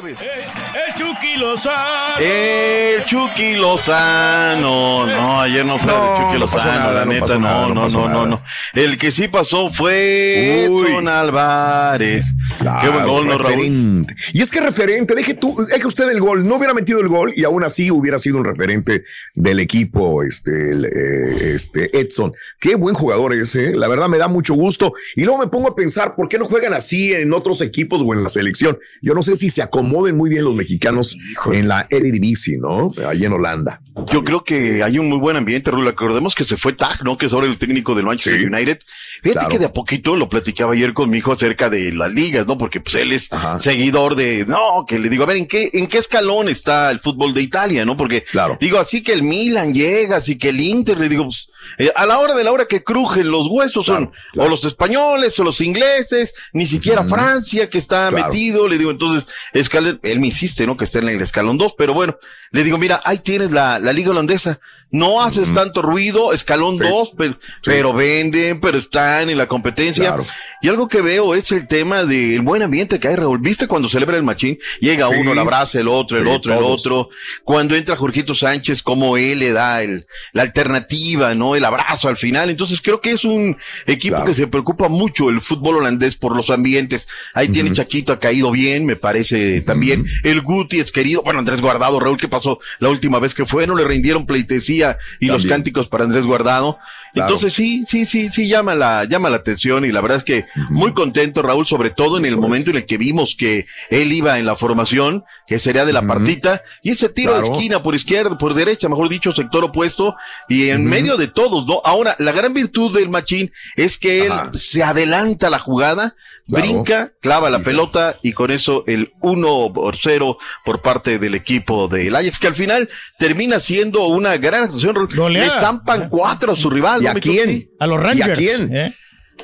[SPEAKER 19] Jueves.
[SPEAKER 2] El Chucky Lozano.
[SPEAKER 19] El Chucky Lozano. No, ayer no fue
[SPEAKER 1] No,
[SPEAKER 19] el Chucky
[SPEAKER 1] no
[SPEAKER 19] Lozano,
[SPEAKER 1] nada,
[SPEAKER 19] la
[SPEAKER 1] no
[SPEAKER 19] neta, no,
[SPEAKER 1] nada, no
[SPEAKER 19] no, no, no,
[SPEAKER 1] nada.
[SPEAKER 19] no. El que sí pasó fue
[SPEAKER 1] Uy.
[SPEAKER 19] Edson Álvarez. Qué buen gol, ¿no, Raúl?
[SPEAKER 1] Y es que referente, deje tú, deje usted el gol, no hubiera metido el gol y aún así hubiera sido un referente del equipo, este, el, eh, este Edson. Qué buen jugador ese, la verdad me da mucho gusto. Y luego me pongo a pensar, ¿por qué no juegan así en otros equipos o en la selección? Yo no sé si se acomoden muy bien los mexicanos en la Eredivisie, ¿no? Ahí en Holanda.
[SPEAKER 19] Yo creo que hay un muy buen ambiente, Raúl. Recordemos que se fue Tag, ¿no? Que es ahora el técnico del Manchester
[SPEAKER 1] Sí.
[SPEAKER 19] United. Fíjate
[SPEAKER 1] Claro.
[SPEAKER 19] que de a poquito lo platicaba ayer con mi hijo acerca de las ligas, ¿no? Porque pues él es seguidor de, no, que le digo, a ver, ¿en qué, en qué escalón está el fútbol de Italia, no? Porque digo, así que el Milan llega, así que el Inter, le digo, pues, eh, a la hora de la hora que crujen los huesos son o los españoles o los ingleses, ni siquiera Francia que está metido, le digo, entonces, escalón, él me insiste, ¿no? Que esté en el escalón 2, pero bueno, le digo, mira, ahí tienes la, la liga holandesa, no haces tanto ruido, escalón 2, pero, pero venden, pero están en la competencia. Y algo que veo es el tema del buen ambiente que hay, Raúl. ¿Viste cuando celebra el machín? Llega
[SPEAKER 1] Sí.
[SPEAKER 19] uno, lo abraza, el otro, el
[SPEAKER 1] Sí,
[SPEAKER 19] otro, el
[SPEAKER 1] todos.
[SPEAKER 19] otro. Cuando entra Jorgito Sánchez, como él le da el, la alternativa, ¿no? El abrazo al final. Entonces creo que es un equipo que se preocupa mucho el fútbol holandés por los ambientes. Ahí tiene Chaquito, ha caído bien, me parece también. El Guti es querido. Bueno, Andrés Guardado, Raúl, ¿qué pasó la última vez que fue? No le rindieron pleitesía y los
[SPEAKER 1] También.
[SPEAKER 19] cánticos para Andrés Guardado.
[SPEAKER 1] Claro.
[SPEAKER 19] Entonces sí, sí, sí, sí llama la, llama la atención y la verdad es que muy contento Raúl, sobre todo en el momento en el que vimos que él iba en la formación, que sería de la partita, y ese tiro de esquina por izquierda, por derecha, mejor dicho, sector opuesto, y en medio de todos, ¿no? Ahora, la gran virtud del machín es que él se adelanta la jugada,
[SPEAKER 1] Claro.
[SPEAKER 19] brinca, clava la pelota y con eso el 1 por 0 por parte del equipo del Ajax, que al final termina siendo una gran actuación. Le zampan cuatro a su rival.
[SPEAKER 1] ¿Y
[SPEAKER 19] ¿no,
[SPEAKER 1] a quién?
[SPEAKER 2] A los
[SPEAKER 1] ¿Y
[SPEAKER 2] Rangers.
[SPEAKER 1] a quién?
[SPEAKER 2] ¿eh?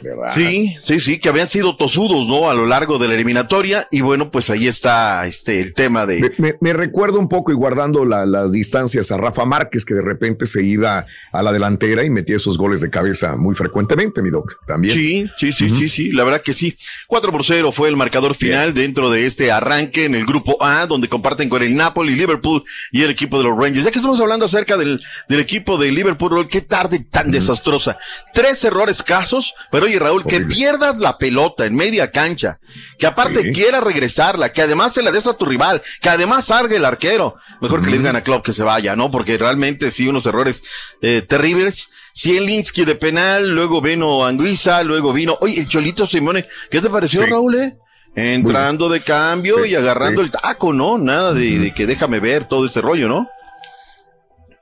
[SPEAKER 1] ¿Verdad?
[SPEAKER 19] Sí, sí, sí, que habían sido tosudos, ¿no? A lo largo de la eliminatoria. Y bueno, pues ahí está este el tema de.
[SPEAKER 1] Me, recuerdo un poco y guardando la- las distancias a Rafa Márquez, que de repente se iba a la delantera y metía esos goles de cabeza muy frecuentemente, mi doc. También.
[SPEAKER 19] Sí, sí, sí, sí, sí, la verdad que sí. 4 por 0 fue el marcador final dentro de este arranque en el grupo A, donde comparten con el Napoli, Liverpool y el equipo de los Rangers. Ya que estamos hablando acerca del, del equipo de Liverpool, qué tarde tan desastrosa. Tres errores casos, pero oye Raúl, que pierdas la pelota en media cancha, que aparte
[SPEAKER 1] Sí.
[SPEAKER 19] quiera regresarla, que además se la des a tu rival, que además salga el arquero. Mejor que le digan a Klopp que se vaya, ¿no? Porque realmente sí, unos errores eh, terribles. Zielinski de penal, luego vino Anguisa, luego vino, oye, el Cholito Simone, ¿qué te pareció,
[SPEAKER 1] Sí.
[SPEAKER 19] Raúl? eh? Entrando de cambio
[SPEAKER 1] Sí,
[SPEAKER 19] y agarrando
[SPEAKER 1] sí.
[SPEAKER 19] el taco, ¿no? Nada de, de que déjame ver todo ese rollo, ¿no?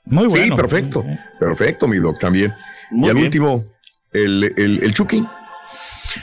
[SPEAKER 2] Muy bueno.
[SPEAKER 1] Sí, perfecto. Perfecto, mi doc, también.
[SPEAKER 19] Muy
[SPEAKER 1] y al
[SPEAKER 19] bien.
[SPEAKER 1] último, el, el, el Chucky.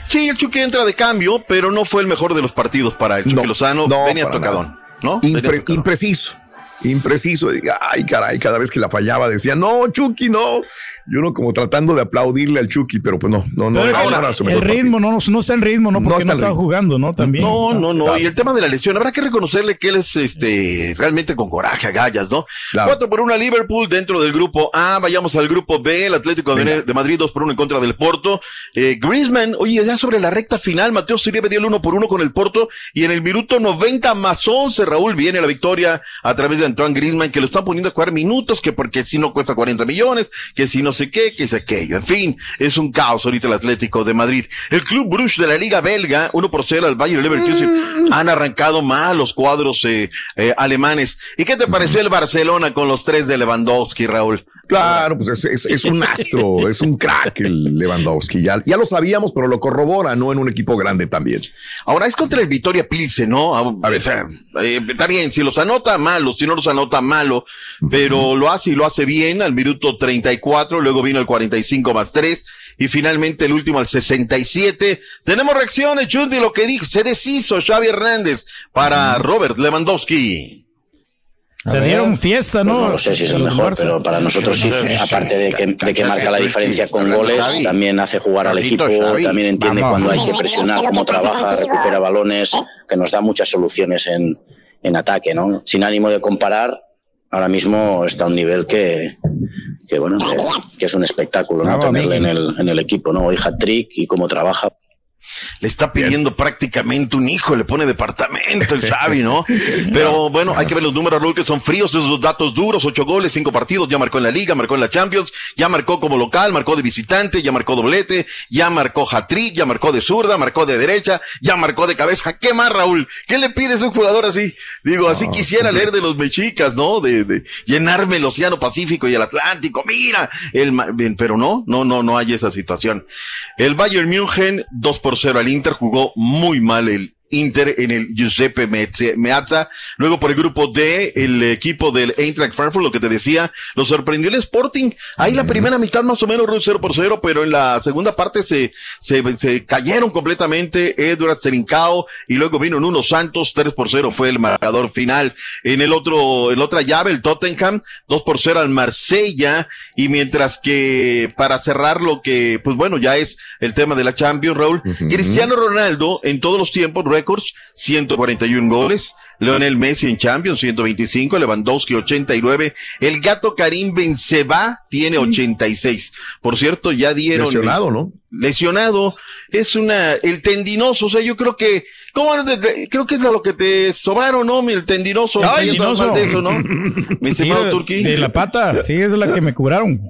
[SPEAKER 19] Sí, el Chucky entra de cambio, pero no fue el mejor de los partidos para el Chucky
[SPEAKER 1] No,
[SPEAKER 19] Lozano.
[SPEAKER 1] no,
[SPEAKER 19] venía tocadón, ¿no? Venía
[SPEAKER 1] Impre-
[SPEAKER 19] tocadón.
[SPEAKER 1] impreciso. Impreciso. Ay, caray, cada vez que la fallaba decía, no, Chucky, no. Yo no como tratando de aplaudirle al Chucky, pero pues no, no, no.
[SPEAKER 2] Pero
[SPEAKER 1] no
[SPEAKER 2] el- ritmo no, no está en ritmo, ¿no?
[SPEAKER 1] No
[SPEAKER 2] Porque
[SPEAKER 1] está
[SPEAKER 2] no,
[SPEAKER 1] en
[SPEAKER 2] estaba
[SPEAKER 1] ritmo.
[SPEAKER 2] jugando, ¿no? También.
[SPEAKER 19] No, no, no.
[SPEAKER 1] Claro.
[SPEAKER 19] Y el tema de la lesión, habrá que reconocerle que él es este realmente con coraje, agallas, ¿no?
[SPEAKER 1] Claro.
[SPEAKER 19] Cuatro por una Liverpool dentro del grupo A. Vayamos al grupo B, el Atlético
[SPEAKER 1] Venga.
[SPEAKER 19] de Madrid, dos por uno en contra del Porto. Eh, Griezmann, oye, ya sobre la recta final, Mateo Siribe dio el uno por uno con el Porto. Y en el minuto 90 más 11, Raúl, viene la victoria a través de Antoine Griezmann, que lo están poniendo a jugar minutos, que porque si no cuesta 40 millones, que si no sé qué, que es aquello. En fin, es un caos ahorita el Atlético de Madrid. El Club Bruges de la Liga Belga, 1 por 0 al Bayern Leverkusen, han arrancado mal los cuadros eh, eh, alemanes. ¿Y qué te pareció el Barcelona con los tres de Lewandowski, Raúl?
[SPEAKER 1] Claro, pues es, es- es un [laughs] astro, es un crack el Lewandowski. Ya, ya lo sabíamos, pero lo corrobora, ¿no? En un equipo grande también.
[SPEAKER 19] Ahora es contra el Victoria Pilsen, ¿no? A, ver, está bien, si los anota, malo, si no los anota, malo, pero lo hace y lo hace bien al minuto 34, luego vino el 45 más 3. Y finalmente el último al 67. Tenemos reacciones, Chundi, lo que dijo. Se deshizo Xavi Hernández para Robert Lewandowski.
[SPEAKER 2] Se dieron fiesta, ¿no?
[SPEAKER 20] Pues no lo sé si es el mejor,
[SPEAKER 2] Barça.
[SPEAKER 20] pero para nosotros sí, aparte de que, de que marca la diferencia con goles, también hace jugar al equipo, también entiende cuando hay que presionar, cómo trabaja, recupera balones, que nos da muchas soluciones en, en ataque, ¿no? Sin ánimo de comparar, ahora mismo está a un nivel que, que bueno, que, que es un espectáculo, ¿no? Tenerle en el, en el equipo, ¿no? Hoy hat-trick y cómo trabaja.
[SPEAKER 19] Le está pidiendo prácticamente un hijo, le pone departamento el Xavi, [laughs] ¿no? Pero bueno, hay que ver los números, Raúl, que son fríos, esos datos duros, ocho goles, cinco partidos, ya marcó en la Liga, marcó en la Champions, ya marcó como local, marcó de visitante, ya marcó doblete, ya marcó hat-trick, ya marcó de zurda, marcó de derecha, ya marcó de cabeza. ¿Qué más, Raúl? ¿Qué le pides a un jugador así? Digo, así quisiera leer de los mexicas, ¿no? De, de llenarme el Océano Pacífico y el Atlántico, mira, el, pero no, no, no, no hay esa situación. El Bayern München, 2 por 0 al Inter, jugó muy mal el Inter en el Giuseppe Meazza-. Luego por el grupo D, el equipo del Eintracht Frankfurt, lo que te decía, lo sorprendió el Sporting. Ahí la primera mitad más o menos 0 por 0, pero en la segunda parte se, se, se cayeron completamente Edward Serincao y luego vino en unos Santos, 3 por 0 fue el marcador final. En el otro, en la otra llave, el Tottenham, 2 por 0 al Marsella y mientras que para cerrar lo que, pues bueno, ya es el tema de la Champions, Raúl, Cristiano Ronaldo en todos los tiempos, récords, 141 goles, Leonel Messi en Champions, 125, Lewandowski 89, el gato Karim Benzema tiene 86. Por cierto, ya dieron...
[SPEAKER 1] Lesionado, ¿no?
[SPEAKER 19] Lesionado, es una, el tendinoso, o sea, yo creo que, ¿cómo? Creo que es a lo que te sobraron, ¿no? El tendinoso.
[SPEAKER 2] Ay, tendinoso.
[SPEAKER 19] de eso, ¿no? [laughs] Mi estimado
[SPEAKER 2] Sí,
[SPEAKER 19] Turki.
[SPEAKER 2] De la pata, sí, es la que me curaron.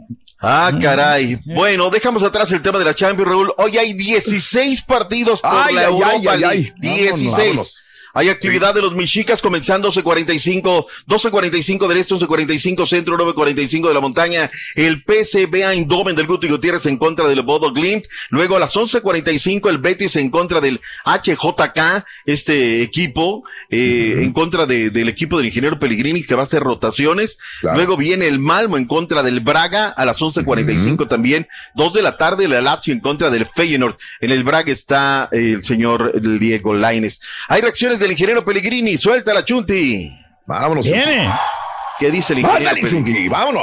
[SPEAKER 19] Ah, caray. Bueno, dejamos atrás el tema de la Champions, Raúl. Hoy hay 16 partidos por
[SPEAKER 1] Ay,
[SPEAKER 19] la
[SPEAKER 1] ay,
[SPEAKER 19] Europa League.
[SPEAKER 1] ay.
[SPEAKER 19] 16.
[SPEAKER 1] Vámonos, vámonos.
[SPEAKER 19] Hay actividad de los Mexicas comenzando 11.45, 12.45 del este, 11.45 centro, 9.45 de la montaña. El PSV Eindhoven del Guti Gutiérrez en contra del Bodo Glimt. Luego a las 11.45 el Betis en contra del HJK, este equipo, eh, en contra de- del equipo del ingeniero Pellegrini que va a hacer rotaciones.
[SPEAKER 1] Claro.
[SPEAKER 19] Luego viene el Malmo en contra del Braga a las 11.45 también. Dos de la tarde la Lazio en contra del Feyenoord. En el Braga está eh, el señor Diego Laines. Hay reacciones del ingeniero Pellegrini. Suelta la Chunti.
[SPEAKER 1] Vámonos.
[SPEAKER 2] Viene.
[SPEAKER 19] ¿Qué dice el ingeniero Pellegrini?
[SPEAKER 1] Chunky, vámonos.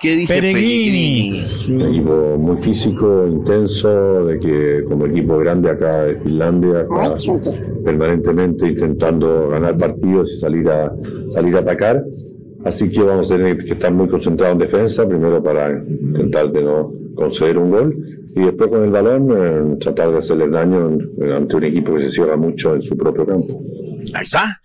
[SPEAKER 19] ¿Qué dice Pellegrini?
[SPEAKER 21] Un equipo muy físico, intenso, de que como equipo grande acá de Finlandia, está permanentemente intentando ganar partidos y salir a, salir a atacar. Así que vamos a tener que estar muy concentrados en defensa, primero para intentar de no conceder un gol y después con el balón eh, tratar de hacerle daño ante un equipo que se cierra mucho en su propio campo.
[SPEAKER 19] Ahí está.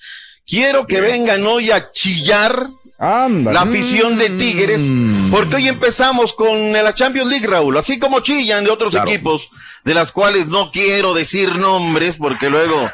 [SPEAKER 19] Quiero que vengan hoy a chillar la afición de Tigres,
[SPEAKER 1] Mm.
[SPEAKER 19] porque hoy empezamos con la Champions League, Raúl, así como chillan de otros equipos, de las cuales no quiero decir nombres, porque luego,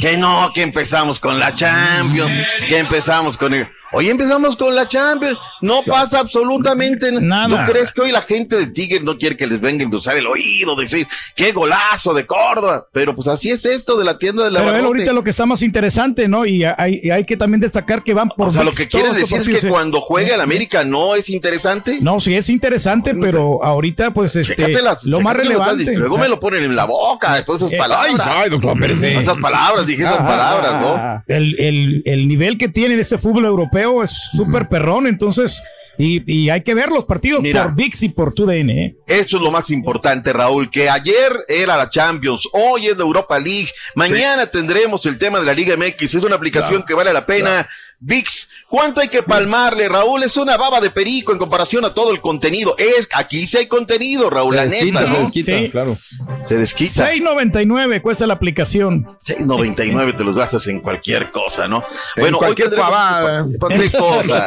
[SPEAKER 19] que no, que empezamos con la Champions, que empezamos con el... Hoy empezamos con la Champions, no pasa absolutamente nada. ¿No crees que hoy la gente de Tigres no quiere que les venga a endulzar el oído, decir, qué golazo de Córdoba? Pero pues así es esto de la tienda de la
[SPEAKER 2] Pero él ahorita lo que está más interesante, ¿no? Y hay, y hay que también destacar que van por
[SPEAKER 19] O sea, lo que quieres decir es que
[SPEAKER 2] ¿eh?
[SPEAKER 19] cuando juega el América no es interesante.
[SPEAKER 2] No, sí es interesante, pero ahorita, pues, este, lo más relevante.
[SPEAKER 19] Luego me lo ponen en la boca, todas esas
[SPEAKER 2] Eh,
[SPEAKER 19] palabras.
[SPEAKER 2] ay, ay, doctor, espérese.
[SPEAKER 19] Esas palabras, dije esas
[SPEAKER 2] Ah,
[SPEAKER 19] palabras,
[SPEAKER 2] ah,
[SPEAKER 19] ¿no?
[SPEAKER 2] El, el, el nivel que tiene ese fútbol europeo es súper perrón, entonces, y, y hay que ver los partidos
[SPEAKER 19] Mira.
[SPEAKER 2] por VIX y por TUDN, ¿eh?
[SPEAKER 19] Eso es lo más importante, Raúl, que ayer era la Champions, hoy es la Europa League, mañana tendremos el tema de la Liga MX, es una aplicación que vale la pena. VIX, ¿cuánto hay que palmarle, Raúl? Es una baba de perico en comparación a todo el contenido. Es, aquí sí hay contenido, Raúl, la neta, ¿no?
[SPEAKER 2] Sí.
[SPEAKER 6] claro.
[SPEAKER 19] Se desquita.
[SPEAKER 2] 6.99 cuesta la aplicación.
[SPEAKER 19] 6.99 te los gastas en cualquier cosa, ¿no?
[SPEAKER 2] En cualquier
[SPEAKER 19] hoy tendremos-
[SPEAKER 2] pavada.
[SPEAKER 19] Cualquier cosa.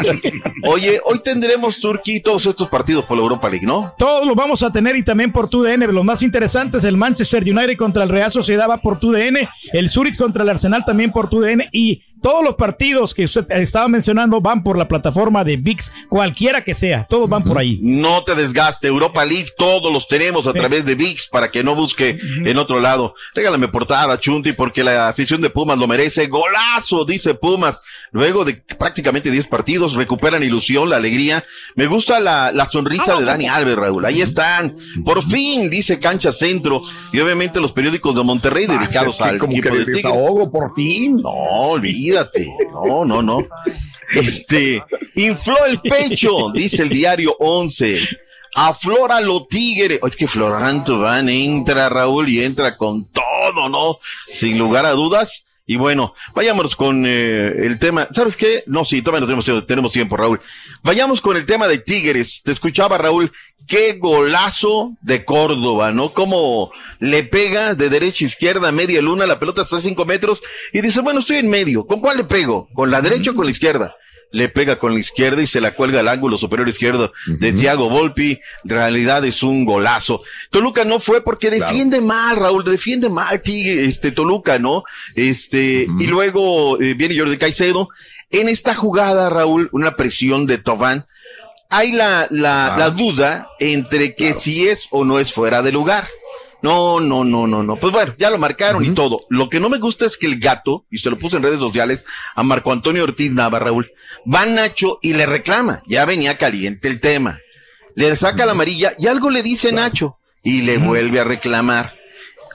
[SPEAKER 19] Oye, hoy tendremos Turquía y todos estos partidos por la Europa League, ¿no?
[SPEAKER 2] Todos los vamos a tener y también por TUDN. Los más interesantes, el Manchester United contra el Real Sociedad va por TUDN, el Zurich contra el Arsenal también por TUDN y todos los partidos que usted estaba mencionando van por la plataforma de VIX, cualquiera que sea, todos van por ahí.
[SPEAKER 19] No te desgaste, Europa League, todos los tenemos a través de VIX para que no busque en otro lado. Regálame portada, Chunti, porque la afición de Pumas lo merece. Golazo, dice Pumas. Luego de prácticamente 10 partidos, recuperan ilusión, la alegría. Me gusta la, la sonrisa de Dani Alves, Raúl. Ahí están. Por fin, dice Cancha Centro. Y obviamente los periódicos de Monterrey
[SPEAKER 1] Ah,
[SPEAKER 19] dedicados
[SPEAKER 1] es que
[SPEAKER 19] al
[SPEAKER 1] como
[SPEAKER 19] equipo
[SPEAKER 1] que
[SPEAKER 19] de
[SPEAKER 1] desahogo por fin.
[SPEAKER 19] No, olvídate. No, no, no. [laughs] Este, infló el pecho, dice el diario 11. Aflora lo tigre. Es que Florán Tubán entra, Raúl, y entra con todo, ¿no? Sin lugar a dudas. Y bueno, vayamos con eh, el tema. ¿Sabes qué? No, sí, todavía no tenemos, tenemos tiempo, Raúl. Vayamos con el tema de Tigres. Te escuchaba, Raúl. Qué golazo de Córdoba, ¿no? Cómo le pega de derecha a izquierda, media luna, la pelota está a cinco metros y dice, bueno, estoy en medio. ¿Con cuál le pego? ¿Con la derecha o con la izquierda? Le pega con la izquierda y se la cuelga al ángulo superior izquierdo de Thiago Volpi. En realidad es un golazo. Toluca no fue porque defiende mal, Raúl, defiende mal Tigre, este Toluca, ¿no? Este, y luego eh, viene Jordi Caicedo. En esta jugada, Raúl, una presión de Tobán. Hay la, la, la duda entre que si es o no es fuera de lugar. No, no, no, no, no. Pues bueno, ya lo marcaron y todo. Lo que no me gusta es que el gato, y se lo puse en redes sociales a Marco Antonio Ortiz Nava, Raúl, va Nacho y le reclama. Ya venía caliente el tema. Le saca la amarilla y algo le dice Nacho y le vuelve a reclamar.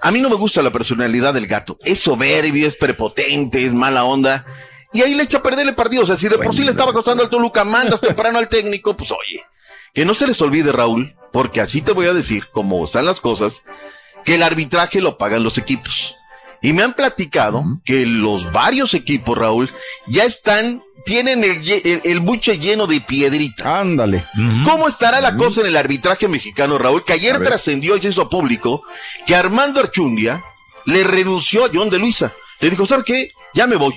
[SPEAKER 19] A mí no me gusta la personalidad del gato. Es soberbio, es prepotente, es mala onda. Y ahí le echa a perder el partido. O sea, si de por sí le estaba costando al Toluca, mandas temprano al técnico, pues oye, que no se les olvide, Raúl, porque así te voy a decir, como están las cosas, que el arbitraje lo pagan los equipos. Y me han platicado que los varios equipos, Raúl, ya están, tienen el, el, el buche lleno de piedritas.
[SPEAKER 6] Ándale.
[SPEAKER 19] ¿Cómo estará la cosa en el arbitraje mexicano, Raúl? Que ayer trascendió y se hizo público que Armando Archundia le renunció a John de Luisa. Le dijo, ¿sabes qué? Ya me voy.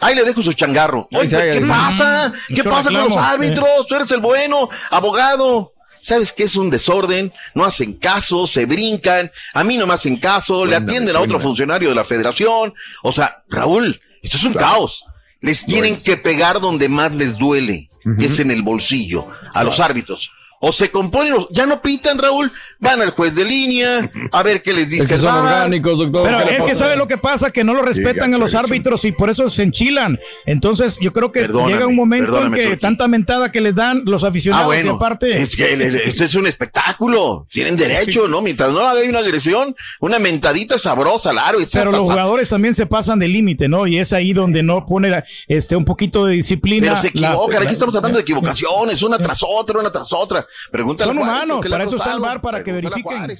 [SPEAKER 19] Ahí le dejo su changarro. Oye, ¿qué pasa? ¿Qué
[SPEAKER 6] mucho
[SPEAKER 19] pasa con los árbitros? Tú eres el bueno, abogado. ¿Sabes qué es un desorden? No hacen caso, se brincan, a mí no me hacen caso, le atienden a otro funcionario de la federación. O sea, Raúl, esto es un caos. Les tienen que pegar donde más les duele, que es en el bolsillo, a los árbitros. O se componen, ya no pitan, Raúl, van al juez de línea, a ver qué les dice.
[SPEAKER 6] Es que son orgánicos, doctor.
[SPEAKER 2] Pero es que sabe lo que pasa, que no lo respetan a los árbitros y por eso se enchilan. Entonces, yo creo que llega un momento en que tanta mentada que les dan los aficionados
[SPEAKER 19] Ah, bueno,
[SPEAKER 2] y aparte.
[SPEAKER 19] es que esto es un espectáculo, tienen derecho, ¿no? Mientras no hay una agresión, una mentadita sabrosa, claro. y
[SPEAKER 2] Pero
[SPEAKER 19] hasta-
[SPEAKER 2] los jugadores también se pasan de límite, ¿no? Y es ahí donde no pone este un poquito de disciplina.
[SPEAKER 19] Pero se equivocan,
[SPEAKER 2] la-
[SPEAKER 19] aquí estamos hablando de equivocaciones, una tras otra, una tras otra. Pregúntale
[SPEAKER 2] Son
[SPEAKER 19] Juárez,
[SPEAKER 2] humanos,
[SPEAKER 19] ¿qué le ha
[SPEAKER 2] para eso está el bar, para que
[SPEAKER 19] Pregúntale
[SPEAKER 2] verifiquen.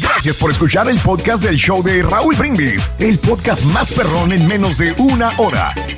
[SPEAKER 1] Gracias por escuchar el podcast del show de Raúl Brindis, el podcast más perrón en menos de una hora.